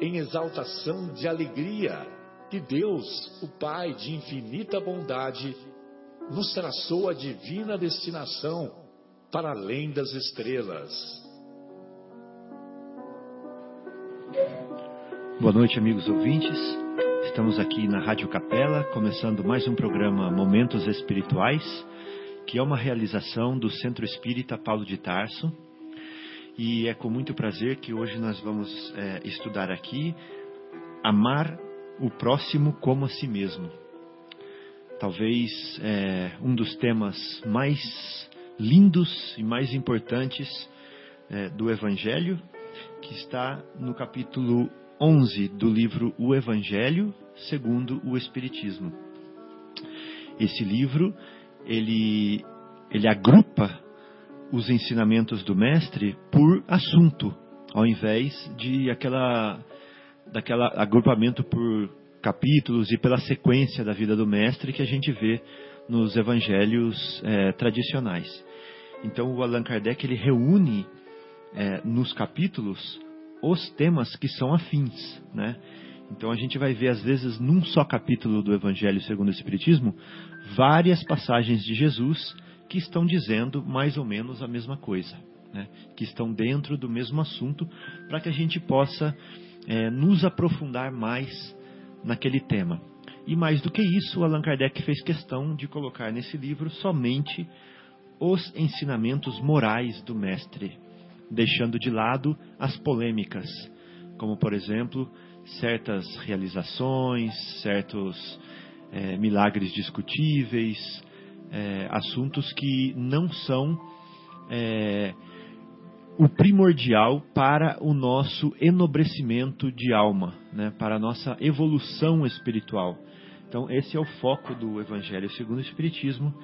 em exaltação de alegria que Deus, o Pai de infinita bondade, nos traçou a divina destinação para além das estrelas. Boa noite, amigos ouvintes. Estamos aqui na Rádio Capela, começando mais um programa Momentos Espirituais, que é uma realização do Centro Espírita Paulo de Tarso, e é com muito prazer que hoje nós vamos é, estudar aqui amar o próximo como a si mesmo. Talvez é, um dos temas mais lindos e mais importantes é, do Evangelho, que está no capítulo 11 do livro O Evangelho segundo o Espiritismo. Esse livro ele ele agrupa os ensinamentos do mestre por assunto, ao invés de aquela daquela agrupamento por capítulos e pela sequência da vida do mestre que a gente vê nos evangelhos é, tradicionais. Então o Allan Kardec ele reúne é, nos capítulos os temas que são afins, né? Então a gente vai ver às vezes num só capítulo do Evangelho segundo o Espiritismo várias passagens de Jesus que estão dizendo mais ou menos a mesma coisa, né? que estão dentro do mesmo assunto, para que a gente possa é, nos aprofundar mais naquele tema. E mais do que isso, Allan Kardec fez questão de colocar nesse livro somente os ensinamentos morais do Mestre, deixando de lado as polêmicas, como por exemplo certas realizações, certos é, milagres discutíveis, é, assuntos que não são é, o primordial para o nosso enobrecimento de alma, né, para a nossa evolução espiritual. Então, esse é o foco do Evangelho segundo o Espiritismo,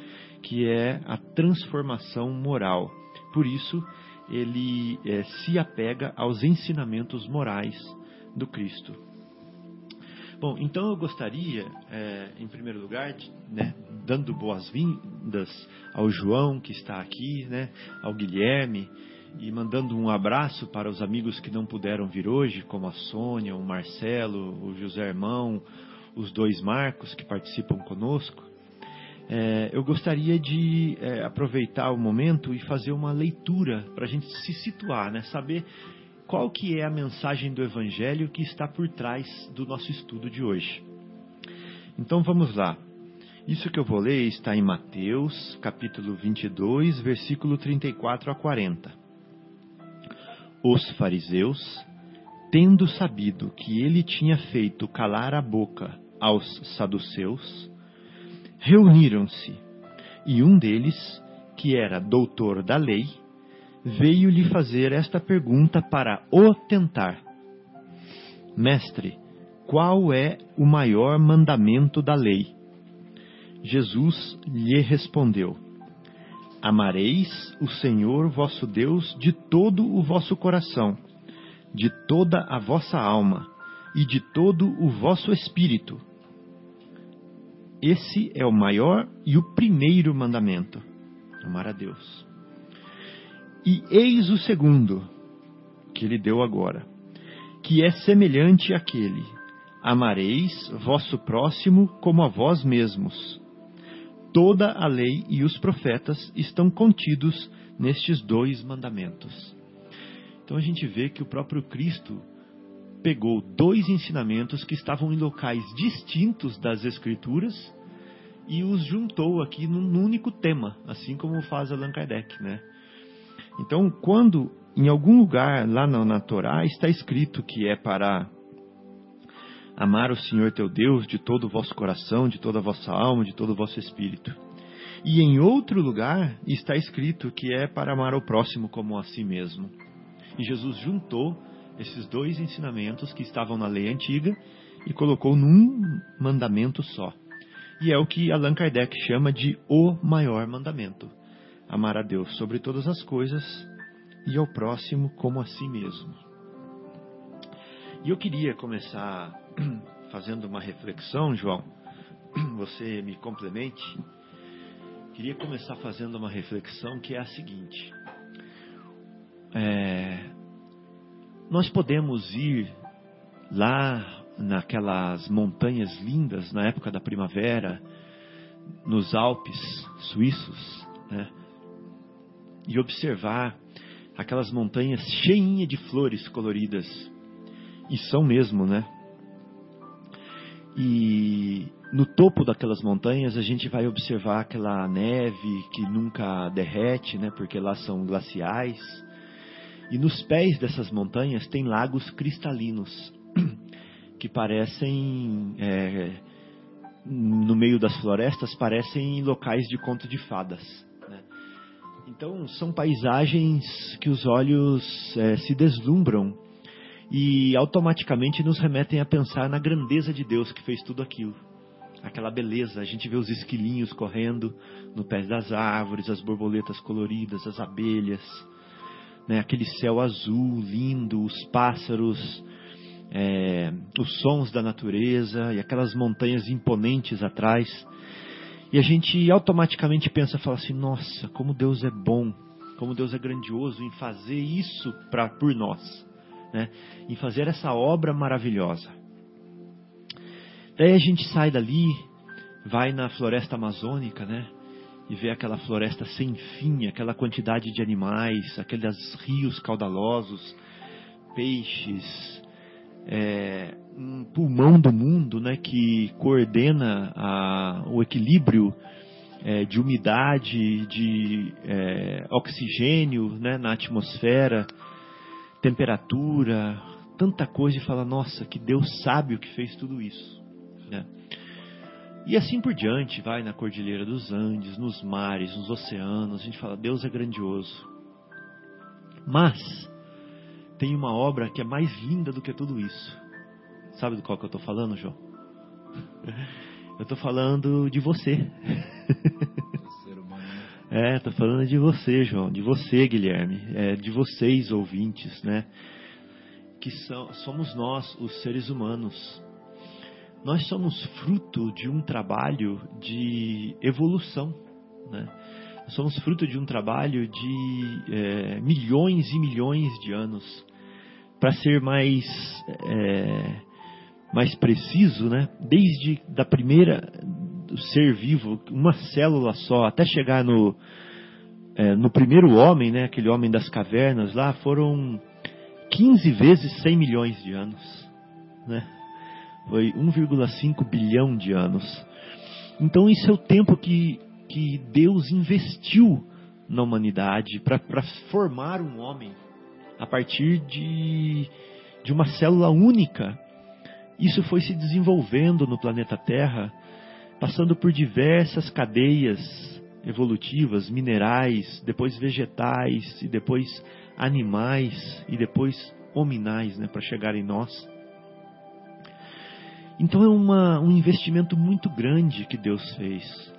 que é a transformação moral. Por isso, ele é, se apega aos ensinamentos morais do Cristo. Bom, então eu gostaria, é, em primeiro lugar, de, né, dando boas-vindas ao João que está aqui, né, ao Guilherme, e mandando um abraço para os amigos que não puderam vir hoje, como a Sônia, o Marcelo, o José Irmão, os dois Marcos que participam conosco. É, eu gostaria de é, aproveitar o momento e fazer uma leitura para a gente se situar, né, saber qual que é a mensagem do Evangelho que está por trás do nosso estudo de hoje. Então vamos lá. Isso que eu vou ler está em Mateus, capítulo 22, versículo 34 a 40. Os fariseus, tendo sabido que ele tinha feito calar a boca aos saduceus, reuniram-se, e um deles, que era doutor da lei, veio lhe fazer esta pergunta para o tentar: Mestre, qual é o maior mandamento da lei? Jesus lhe respondeu: Amareis o Senhor vosso Deus de todo o vosso coração, de toda a vossa alma e de todo o vosso espírito. Esse é o maior e o primeiro mandamento: amar a Deus. E eis o segundo, que ele deu agora, que é semelhante àquele: Amareis vosso próximo como a vós mesmos. Toda a lei e os profetas estão contidos nestes dois mandamentos. Então a gente vê que o próprio Cristo pegou dois ensinamentos que estavam em locais distintos das Escrituras e os juntou aqui num único tema, assim como faz Allan Kardec, né? Então, quando em algum lugar lá na, na Torá está escrito que é para amar o Senhor teu Deus de todo o vosso coração, de toda a vossa alma, de todo o vosso espírito. E em outro lugar está escrito que é para amar o próximo como a si mesmo. E Jesus juntou esses dois ensinamentos que estavam na lei antiga e colocou num mandamento só. E é o que Allan Kardec chama de o maior mandamento: amar a Deus sobre todas as coisas e ao próximo como a si mesmo. E eu queria começar fazendo uma reflexão, João. Você me complemente. Queria começar fazendo uma reflexão que é a seguinte: é, nós podemos ir lá naquelas montanhas lindas na época da primavera, nos Alpes suíços, né? E observar aquelas montanhas cheinhas de flores coloridas. E são mesmo, né? E no topo daquelas montanhas a gente vai observar aquela neve que nunca derrete, né? Porque lá são glaciais. E nos pés dessas montanhas tem lagos cristalinos que parecem é, no meio das florestas parecem locais de conto de fadas. Então são paisagens que os olhos é, se deslumbram e automaticamente nos remetem a pensar na grandeza de Deus que fez tudo aquilo. Aquela beleza, a gente vê os esquilinhos correndo no pé das árvores, as borboletas coloridas, as abelhas, né, aquele céu azul lindo, os pássaros, é, os sons da natureza e aquelas montanhas imponentes atrás. E a gente automaticamente pensa, fala assim: nossa, como Deus é bom, como Deus é grandioso em fazer isso pra, por nós, né? em fazer essa obra maravilhosa. Daí a gente sai dali, vai na floresta amazônica, né? e ver aquela floresta sem fim, aquela quantidade de animais, aqueles rios caudalosos, peixes, é, um pulmão do mundo, né, que coordena a, o equilíbrio é, de umidade, de é, oxigênio, né, na atmosfera, temperatura, tanta coisa e fala, nossa, que Deus sabe o que fez tudo isso, né? E assim por diante, vai na Cordilheira dos Andes, nos mares, nos oceanos, a gente fala, Deus é grandioso. Mas tem uma obra que é mais linda do que tudo isso. Sabe do qual que eu estou falando, João? Eu estou falando de você. É, estou falando de você, João, de você, Guilherme, é, de vocês, ouvintes, né? Que são, somos nós, os seres humanos nós somos fruto de um trabalho de evolução, né? somos fruto de um trabalho de é, milhões e milhões de anos. Para ser mais é, mais preciso, né? Desde da primeira do ser vivo, uma célula só, até chegar no é, no primeiro homem, né? Aquele homem das cavernas lá, foram 15 vezes 100 milhões de anos, né? foi 1,5 bilhão de anos. Então isso é o tempo que, que Deus investiu na humanidade para formar um homem a partir de, de uma célula única. Isso foi se desenvolvendo no planeta Terra, passando por diversas cadeias evolutivas, minerais, depois vegetais, e depois animais, e depois hominais, né, para chegar em nós. Então é uma, um investimento muito grande que Deus fez.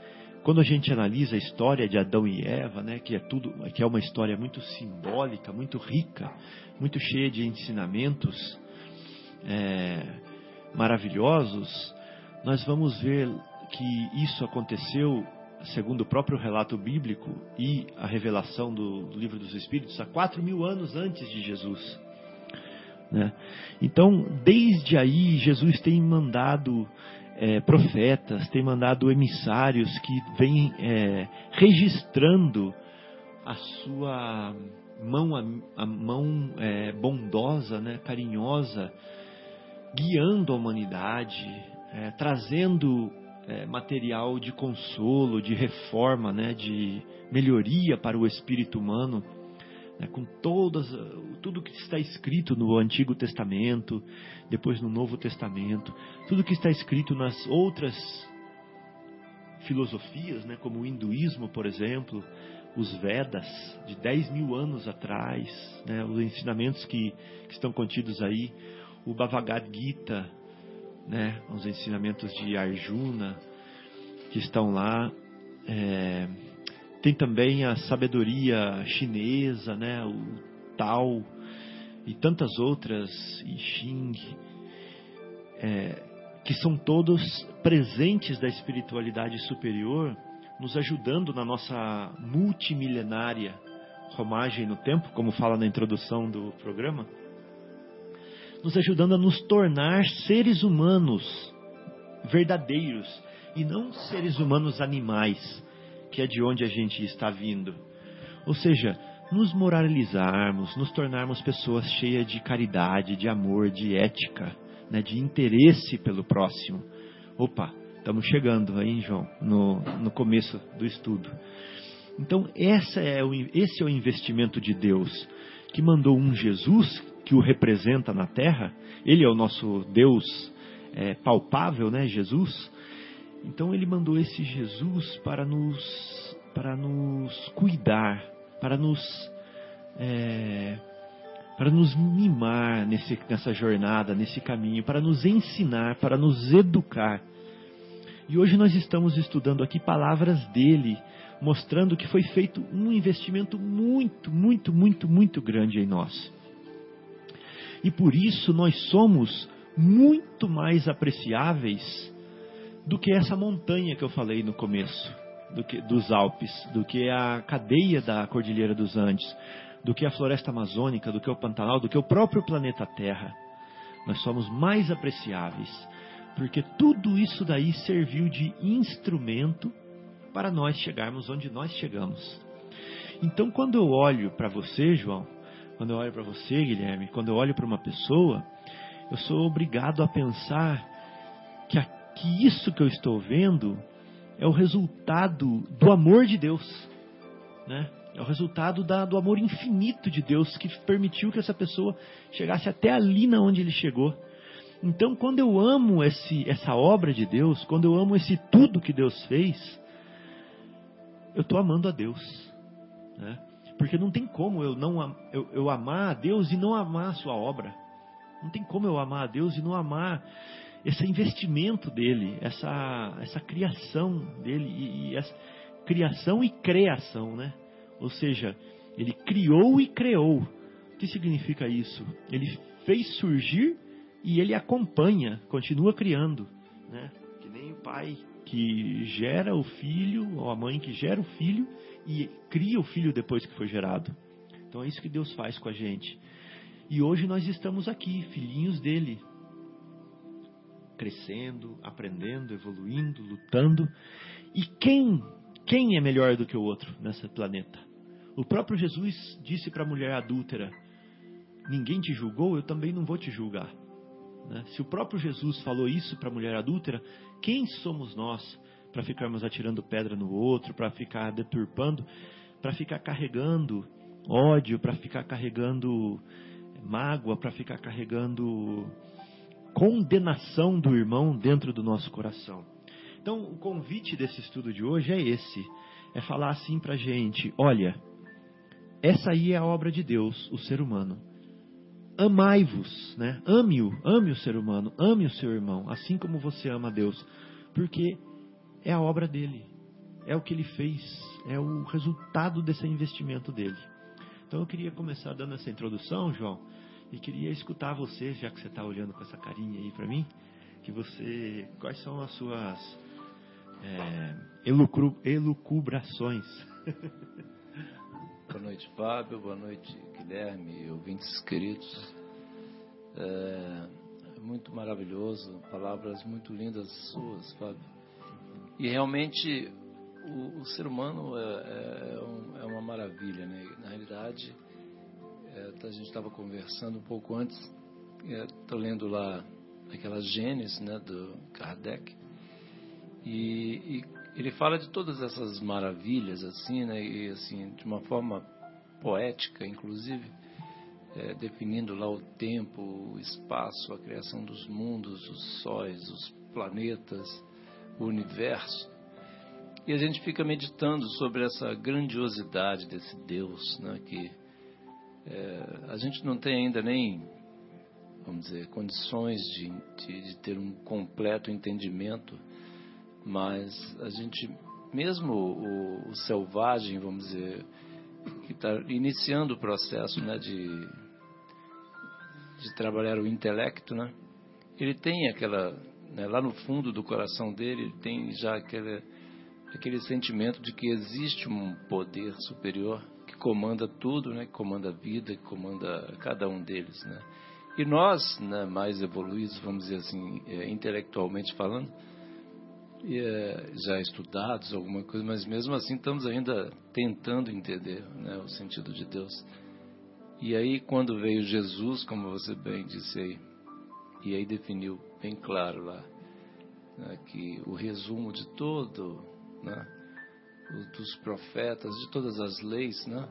Quando a gente analisa a história de Adão e Eva, né, que é tudo, que é uma história muito simbólica, muito rica, muito cheia de ensinamentos é, maravilhosos, nós vamos ver que isso aconteceu segundo o próprio relato bíblico e a revelação do, do livro dos Espíritos, há quatro mil anos antes de Jesus. Né? Então, desde aí, Jesus tem mandado é, profetas, tem mandado emissários que vêm é, registrando a sua mão, a, mão é, bondosa, né, carinhosa, guiando a humanidade, é, trazendo é, material de consolo, de reforma, né, de melhoria para o espírito humano, né, com todas, tudo que está escrito no Antigo Testamento, depois no Novo Testamento, tudo que está escrito nas outras filosofias, né, como o hinduísmo, por exemplo, os Vedas de 10 mil anos atrás, né, os ensinamentos que, que estão contidos aí, o Bhagavad Gita, né, os ensinamentos de Arjuna que estão lá. É, tem também a sabedoria chinesa, né, o Tao e tantas outras, I Ching, é, que são todos presentes da espiritualidade superior, nos ajudando na nossa multimilenária romagem no tempo, como fala na introdução do programa nos ajudando a nos tornar seres humanos verdadeiros e não seres humanos animais, que é de onde a gente está vindo. Ou seja, nos moralizarmos, nos tornarmos pessoas cheias de caridade, de amor, de ética, né, de interesse pelo próximo. Opa, estamos chegando aí, João, no, no começo do estudo. Então, essa é o, esse é o investimento de Deus, que mandou um Jesus que o representa na terra, ele é o nosso Deus é, palpável, né, Jesus. Então ele mandou esse Jesus para nos, para nos cuidar, para nos, é, para nos mimar nesse, nessa jornada, nesse caminho, para nos ensinar, para nos educar. E hoje nós estamos estudando aqui palavras dele, mostrando que foi feito um investimento muito, muito, muito, muito grande em nós. E por isso nós somos muito mais apreciáveis do que essa montanha que eu falei no começo, do que, dos Alpes, do que a cadeia da Cordilheira dos Andes, do que a floresta amazônica, do que o Pantanal, do que o próprio planeta Terra. Nós somos mais apreciáveis, porque tudo isso daí serviu de instrumento para nós chegarmos onde nós chegamos. Então, quando eu olho para você, João, quando eu olho para você, Guilherme, quando eu olho para uma pessoa, eu sou obrigado a pensar que, a, que isso que eu estou vendo é o resultado do amor de Deus, né? É o resultado da, do amor infinito de Deus que permitiu que essa pessoa chegasse até ali na onde ele chegou. Então, quando eu amo esse, essa obra de Deus, quando eu amo esse tudo que Deus fez, eu estou amando a Deus. Né? Porque não tem como eu não eu, eu amar a Deus e não amar a sua obra. Não tem como eu amar a Deus e não amar esse investimento dele, essa, essa criação dele, e, e essa criação e criação, né? Ou seja, ele criou e criou. O que significa isso? Ele fez surgir e ele acompanha, continua criando, né? Que nem o pai que gera o filho, ou a mãe que gera o filho e cria o filho depois que foi gerado. Então é isso que Deus faz com a gente. E hoje nós estamos aqui, filhinhos dele, crescendo, aprendendo, evoluindo, lutando. E quem, quem é melhor do que o outro nesse planeta? O próprio Jesus disse para a mulher adúltera: Ninguém te julgou, eu também não vou te julgar. Né? Se o próprio Jesus falou isso para a mulher adúltera, quem somos nós para ficarmos atirando pedra no outro, para ficar deturpando, para ficar carregando ódio, para ficar carregando mágoa, para ficar carregando condenação do irmão dentro do nosso coração. Então, o convite desse estudo de hoje é esse: é falar assim para gente: olha, essa aí é a obra de Deus, o ser humano. Amai-vos, né? Ame-o, ame o ser humano, ame o seu irmão, assim como você ama Deus, porque é a obra dele, é o que ele fez, é o resultado desse investimento dele. Então eu queria começar dando essa introdução, João, e queria escutar você, já que você está olhando com essa carinha aí para mim, que você, quais são as suas é, elucru, elucubrações? Boa noite, Fábio. Boa noite, Guilherme, ouvintes queridos. É, muito maravilhoso, palavras muito lindas suas, Fábio. E realmente o, o ser humano é, é, um, é, uma maravilha, né? Na realidade, é, a gente estava conversando um pouco antes, estou é, lendo lá aquela Gênesis né, do Kardec. E, e, ele fala de todas essas maravilhas, assim, né, e assim, de uma forma poética, inclusive, é, definindo lá o tempo, o espaço, a criação dos mundos, os sóis, os planetas, o universo. E a gente fica meditando sobre essa grandiosidade desse Deus, né, que é, a gente não tem ainda nem, vamos dizer, condições de, de, de ter um completo entendimento, mas a gente, mesmo o, o selvagem, vamos dizer, que está iniciando o processo né, de, de trabalhar o intelecto, né, ele tem aquela, né, lá no fundo do coração dele, ele tem já aquele, aquele sentimento de que existe um poder superior que comanda tudo, né? Que comanda a vida, que comanda cada um deles, né? E nós, né, mais evoluídos, vamos dizer assim, é, intelectualmente falando, é, já estudados alguma coisa, mas mesmo assim estamos ainda tentando entender né, o sentido de Deus. E aí quando veio Jesus, como você bem disse aí, e aí definiu bem claro lá né, que o resumo de todo, né, dos profetas, de todas as leis, né?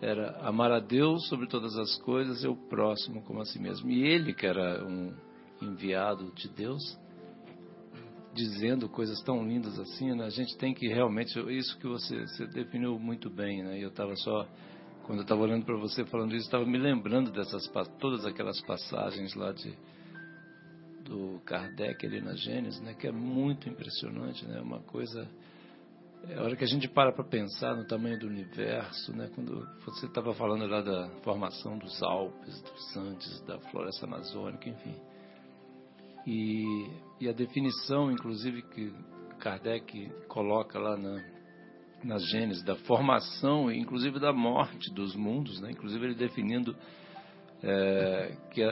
Era amar a Deus sobre todas as coisas e o próximo como a si mesmo. E ele, que era um enviado de Deus, dizendo coisas tão lindas assim, né? A gente tem que realmente, isso que você, você definiu muito bem, né? Eu estava só, quando eu estava olhando para você falando isso, estava me lembrando dessas, todas aquelas passagens lá de, do Kardec ali na Gênesis, né? Que é muito impressionante, né? Uma coisa é a hora que a gente para para pensar no tamanho do universo, né? Quando você estava falando lá da formação dos Alpes, dos Andes, da floresta amazônica, enfim. E, e a definição, inclusive, que Kardec coloca lá na, na Gênesis, da formação, inclusive da morte dos mundos, né? Inclusive ele definindo é, que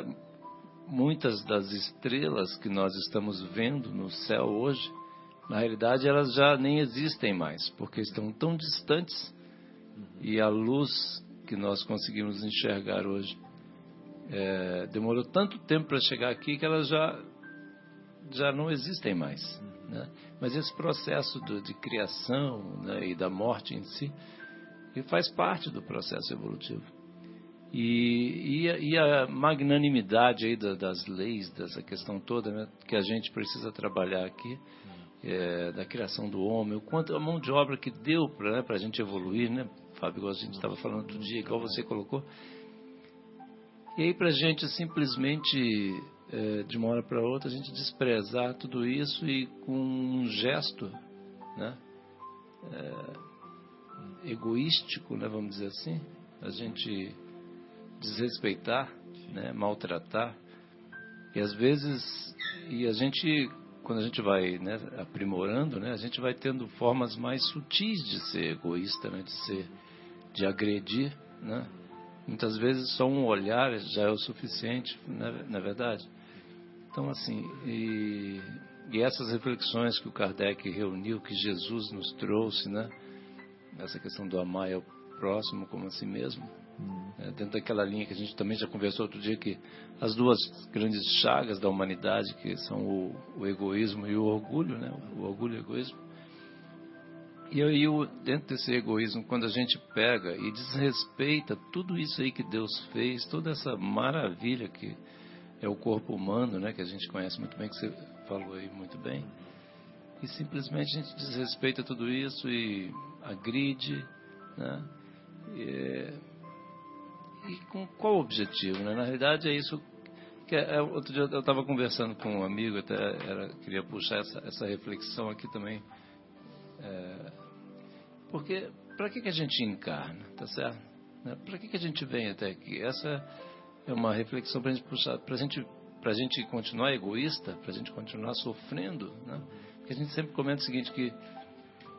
muitas das estrelas que nós estamos vendo no céu hoje na realidade elas já nem existem mais, porque estão tão distantes e a luz que nós conseguimos enxergar hoje é, demorou tanto tempo para chegar aqui que elas já já não existem mais. Né? Mas esse processo do, de criação né, e da morte em si ele faz parte do processo evolutivo. E, e, a, e a magnanimidade aí da, das leis, dessa questão toda né, que a gente precisa trabalhar aqui, é, da criação do homem, o quanto a mão de obra que deu para né, a gente evoluir, né, Fábio, igual a gente estava falando outro dia, igual você colocou. E aí para a gente simplesmente, é, de uma hora para outra, a gente desprezar tudo isso e com um gesto né, é, egoístico, né, vamos dizer assim, a gente desrespeitar, né, maltratar. E às vezes, e a gente quando a gente vai né, aprimorando, né, a gente vai tendo formas mais sutis de ser egoísta, né, de ser, de agredir, né? Muitas vezes só um olhar já é o suficiente, né, na verdade. Então assim, e, e essas reflexões que o Kardec reuniu, que Jesus nos trouxe, né? Essa questão do amar ao próximo como a si mesmo, é, dentro daquela linha que a gente também já conversou outro dia, que as duas grandes chagas da humanidade, que são o, o egoísmo e o orgulho, né? o orgulho e o egoísmo. E aí, dentro desse egoísmo, quando a gente pega e desrespeita tudo isso aí que Deus fez, toda essa maravilha que é o corpo humano, né, que a gente conhece muito bem, que você falou aí muito bem, e simplesmente a gente desrespeita tudo isso e agride, né, e, e com qual objetivo? Né? Na realidade é isso que é, é outro dia eu estava conversando com um amigo, até era, queria puxar essa, essa reflexão aqui também. É, porque para que, que a gente encarna, tá certo? Né? Para que, que a gente vem até aqui? Essa é uma reflexão para a gente puxar, gente, a gente continuar egoísta, para a gente continuar sofrendo, né? Porque a gente sempre comenta o seguinte que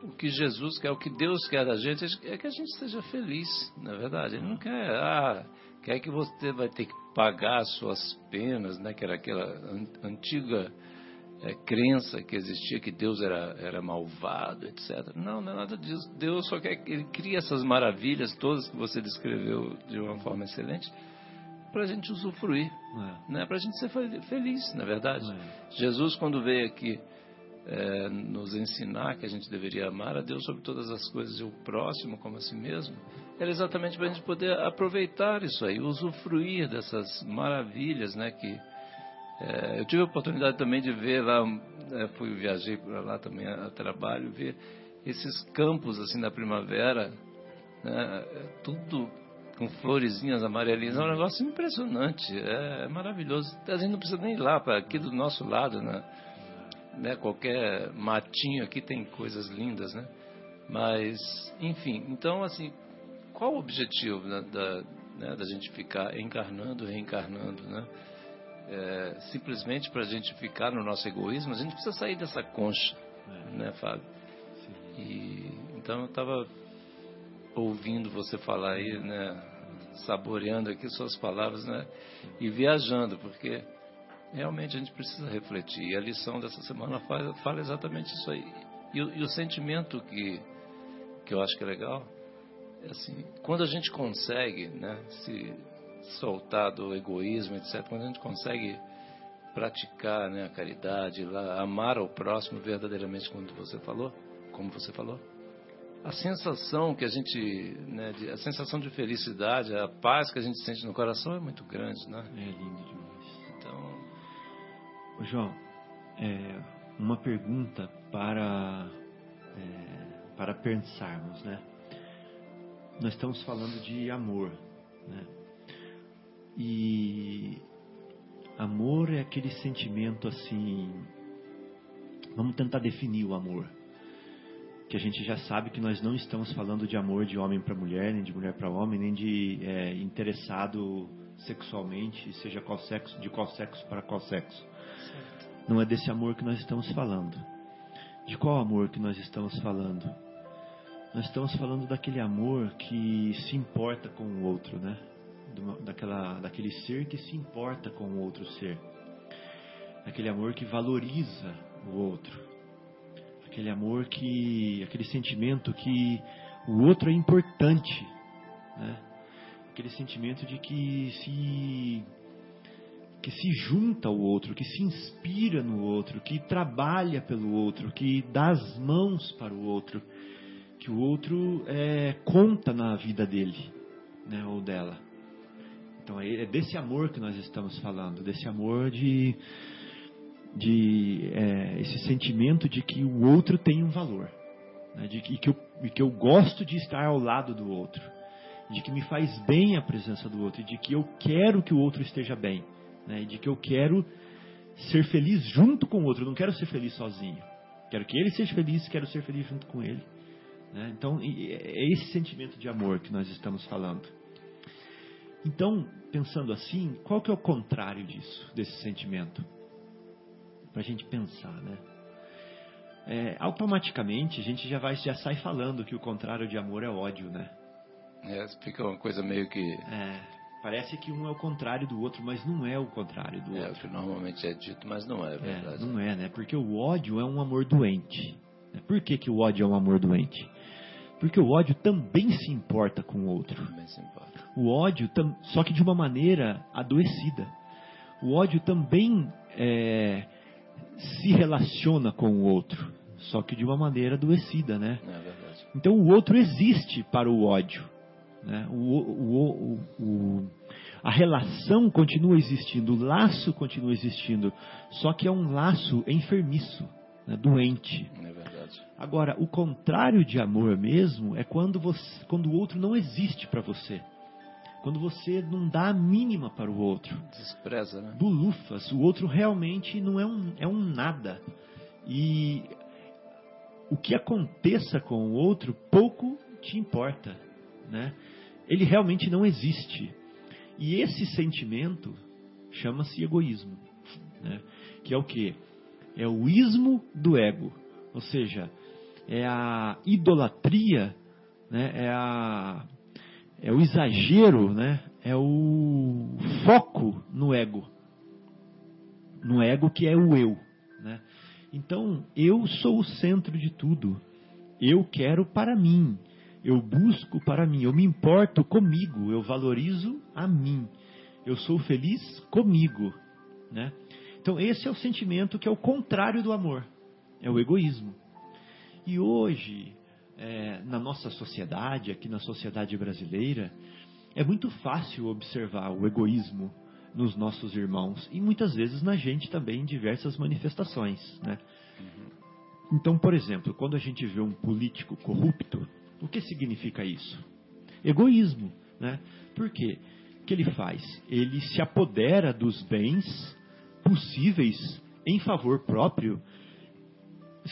o que Jesus quer, o que Deus quer da gente é que a gente seja feliz, na é verdade. Ele não quer, ah, quer que você vai ter que pagar as suas penas, né? Que era aquela antiga é, crença que existia que Deus era, era malvado, etc. Não, não é nada disso. Deus só quer que Ele cria essas maravilhas todas que você descreveu de uma forma excelente para a gente usufruir, É. né? para a gente ser fel- feliz, na verdade. É. Jesus, quando veio aqui é, nos ensinar que a gente deveria amar a Deus sobre todas as coisas e o próximo como a si mesmo, era exatamente para a gente poder aproveitar isso aí, usufruir dessas maravilhas, né? Que é, eu tive a oportunidade também de ver lá, é, fui viajei para lá também a, a trabalho, ver esses campos assim da primavera, né? É Tudo com florezinhas amarelinhas, é um negócio impressionante, é, é maravilhoso. A gente não precisa nem ir lá, para aqui do nosso lado, né? Né, qualquer matinho aqui tem coisas lindas, né? Mas, enfim, então assim, qual o objetivo né, da, né, da gente ficar encarnando, reencarnando, né? É, simplesmente para a gente ficar no nosso egoísmo, a gente precisa sair dessa concha, né, Fábio? E então eu estava ouvindo você falar aí, né, saboreando aqui suas palavras, né, e viajando, porque realmente a gente precisa refletir. E a lição dessa semana fala, fala exatamente isso aí. E, e o sentimento que, que eu acho que é legal é assim, quando a gente consegue né, se soltar do egoísmo, etc., quando a gente consegue praticar né, a caridade, lá, amar ao próximo verdadeiramente, como você falou, como você falou, a sensação que a gente, né, de- a sensação de felicidade, a paz que a gente sente no coração é muito grande, né? É lindo demais. João, é, uma pergunta para, é, para pensarmos, né? Nós estamos falando de amor, né? E amor é aquele sentimento assim. Vamos tentar definir o amor. Que a gente já sabe que nós não estamos falando de amor de homem para mulher, nem de mulher para homem, nem de é, interessado sexualmente, seja qual sexo, de qual sexo para qual sexo. Não é desse amor que nós estamos falando. De qual amor que nós estamos falando? Nós estamos falando daquele amor que se importa com o outro, né? Daquela, daquele ser que se importa com o outro ser. Aquele amor que valoriza o outro. Aquele amor que. aquele sentimento que o outro é importante. Né? Aquele sentimento de que se que se junta ao outro, que se inspira no outro, que trabalha pelo outro, que dá as mãos para o outro, que o outro é, conta na vida dele, né, ou dela. Então é é desse amor que nós estamos falando, desse amor de, de é, esse sentimento de que o outro tem um valor, né, de que, que, eu, que eu gosto de estar ao lado do outro, de que me faz bem a presença do outro, de que eu quero que o outro esteja bem né, de que eu quero ser feliz junto com o outro, não quero ser feliz sozinho. Quero que ele seja feliz, quero ser feliz junto com ele. né? Então, é esse sentimento de amor que nós estamos falando. Então, pensando assim, qual que é o contrário disso, desse sentimento? Para a gente pensar, né? É, automaticamente a gente já vai já sai falando que o contrário de amor é ódio, né? É, fica uma coisa meio que É, parece que um é o contrário do outro, mas não é o contrário do é, outro. que normalmente é dito, mas não é É, verdade. não é, né? Porque o ódio é um amor doente. né? Por que, que o ódio é um amor doente? Porque o ódio também se importa com o outro. Também se importa. O ódio, só que de uma maneira adoecida. O ódio também é, se relaciona com o outro, só que de uma maneira adoecida, né? É verdade. Então o outro existe para o ódio. Né? O, o, o, a relação continua existindo, o laço continua existindo, só que é um laço enfermiço, né? doente. É verdade. Agora, o contrário de amor mesmo é quando, você, quando o outro não existe para você. Quando você não dá a mínima para o outro. Despreza, né? Bulufas, o outro realmente não é um, é um nada. E o que aconteça com o outro pouco te importa. Né? Ele realmente não existe. E esse sentimento chama-se egoísmo. Né? Que é o que? É o ismo do ego. Ou seja, é a idolatria, né? é, a, é o exagero, né? é o foco no ego. No ego que é o eu. Né? Então, eu sou o centro de tudo. Eu quero para mim. Eu busco para mim. Eu me importo comigo. Eu valorizo a mim. Eu sou feliz comigo, né? Então esse é o sentimento que é o contrário do amor, é o egoísmo. E hoje, é, na nossa sociedade, aqui na sociedade brasileira, é muito fácil observar o egoísmo nos nossos irmãos e muitas vezes na gente também em diversas manifestações, né? Então, por exemplo, quando a gente vê um político corrupto, o que significa isso? Egoísmo, né? Por quê? O que ele faz? Ele se apodera dos bens possíveis em favor próprio,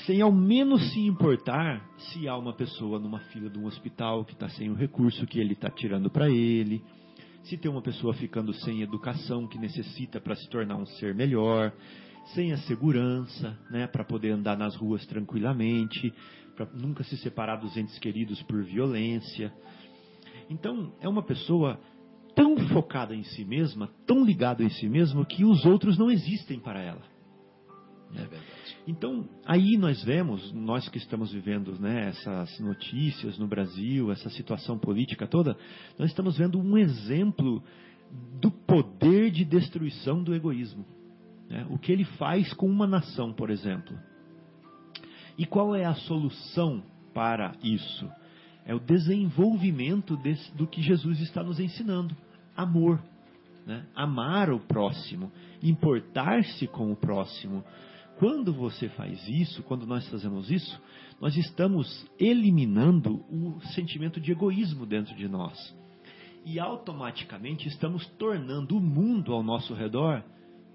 sem ao menos se importar se há uma pessoa numa fila de um hospital que está sem o recurso que ele está tirando para ele, se tem uma pessoa ficando sem educação que necessita para se tornar um ser melhor, sem a segurança, né, para poder andar nas ruas tranquilamente, para nunca se separar dos entes queridos por violência. Então, é uma pessoa tão focada em si mesma, tão ligada em si mesma, que os outros não existem para ela. É. Então, aí nós vemos, nós que estamos vivendo né, essas notícias no Brasil, essa situação política toda, nós estamos vendo um exemplo do poder de destruição do egoísmo. Né? O que ele faz com uma nação, por exemplo. E qual é a solução para isso? É o desenvolvimento desse, do que Jesus está nos ensinando: amor. Né? Amar o próximo, importar-se com o próximo. Quando você faz isso, quando nós fazemos isso, nós estamos eliminando o sentimento de egoísmo dentro de nós. E automaticamente estamos tornando o mundo ao nosso redor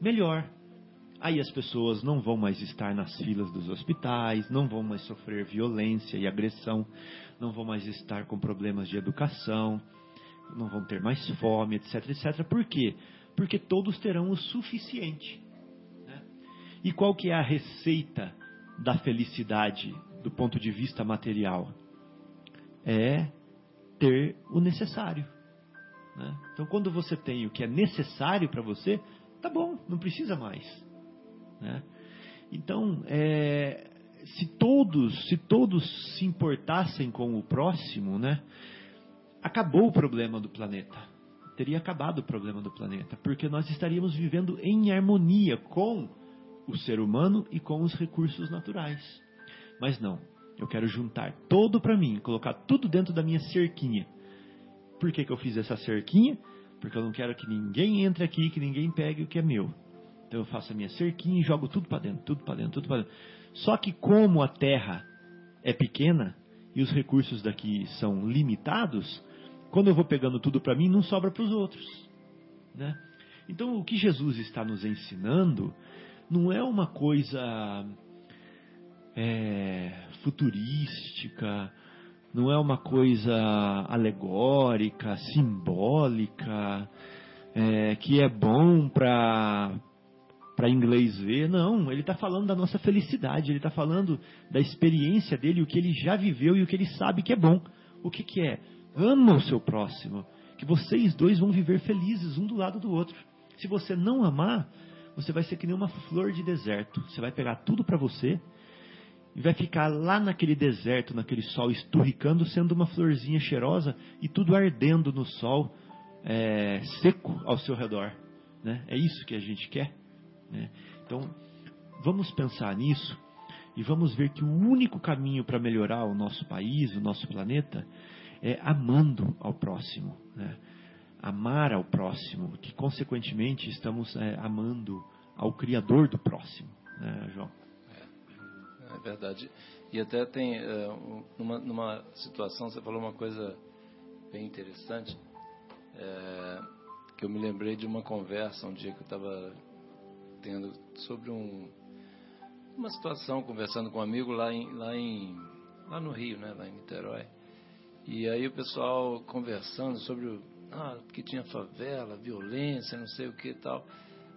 melhor. Aí as pessoas não vão mais estar nas filas dos hospitais, não vão mais sofrer violência e agressão, não vão mais estar com problemas de educação, não vão ter mais fome, etc, etc. Por quê? Porque todos terão o suficiente. E qual que é a receita da felicidade do ponto de vista material? É ter o necessário. Né? Então, quando você tem o que é necessário para você, tá bom, não precisa mais. Né? Então, é, se todos, se todos se importassem com o próximo, né, acabou o problema do planeta. Teria acabado o problema do planeta, porque nós estaríamos vivendo em harmonia com o ser humano e com os recursos naturais. Mas não, eu quero juntar todo para mim, colocar tudo dentro da minha cerquinha. Por que, que eu fiz essa cerquinha? Porque eu não quero que ninguém entre aqui, que ninguém pegue o que é meu. Então eu faço a minha cerquinha e jogo tudo para dentro, tudo para dentro, tudo para dentro. Só que como a Terra é pequena e os recursos daqui são limitados, quando eu vou pegando tudo para mim, não sobra para os outros, né? Então o que Jesus está nos ensinando não é uma coisa é, futurística, não é uma coisa alegórica, simbólica, é, que é bom para para inglês ver. Não, ele está falando da nossa felicidade, ele está falando da experiência dele, o que ele já viveu e o que ele sabe que é bom. O que, que é? Ama o seu próximo, que vocês dois vão viver felizes um do lado do outro. Se você não amar, você vai ser que nem uma flor de deserto. Você vai pegar tudo para você e vai ficar lá naquele deserto, naquele sol esturricando, sendo uma florzinha cheirosa e tudo ardendo no sol é, seco ao seu redor. Né? É isso que a gente quer. Né? Então, vamos pensar nisso e vamos ver que o único caminho para melhorar o nosso país, o nosso planeta, é amando ao próximo. Né? amar ao próximo, que consequentemente estamos é, amando ao Criador do próximo, né, João? É, é verdade. E até tem, é, numa, numa, situação, você falou uma coisa bem interessante, é, que eu me lembrei de uma conversa um dia que eu estava sobre um, uma situação, conversando com um amigo lá, em, lá, em, lá no Rio, né, lá em Niterói. E aí o pessoal conversando sobre o ah, que tinha favela, violência, não sei o que e tal.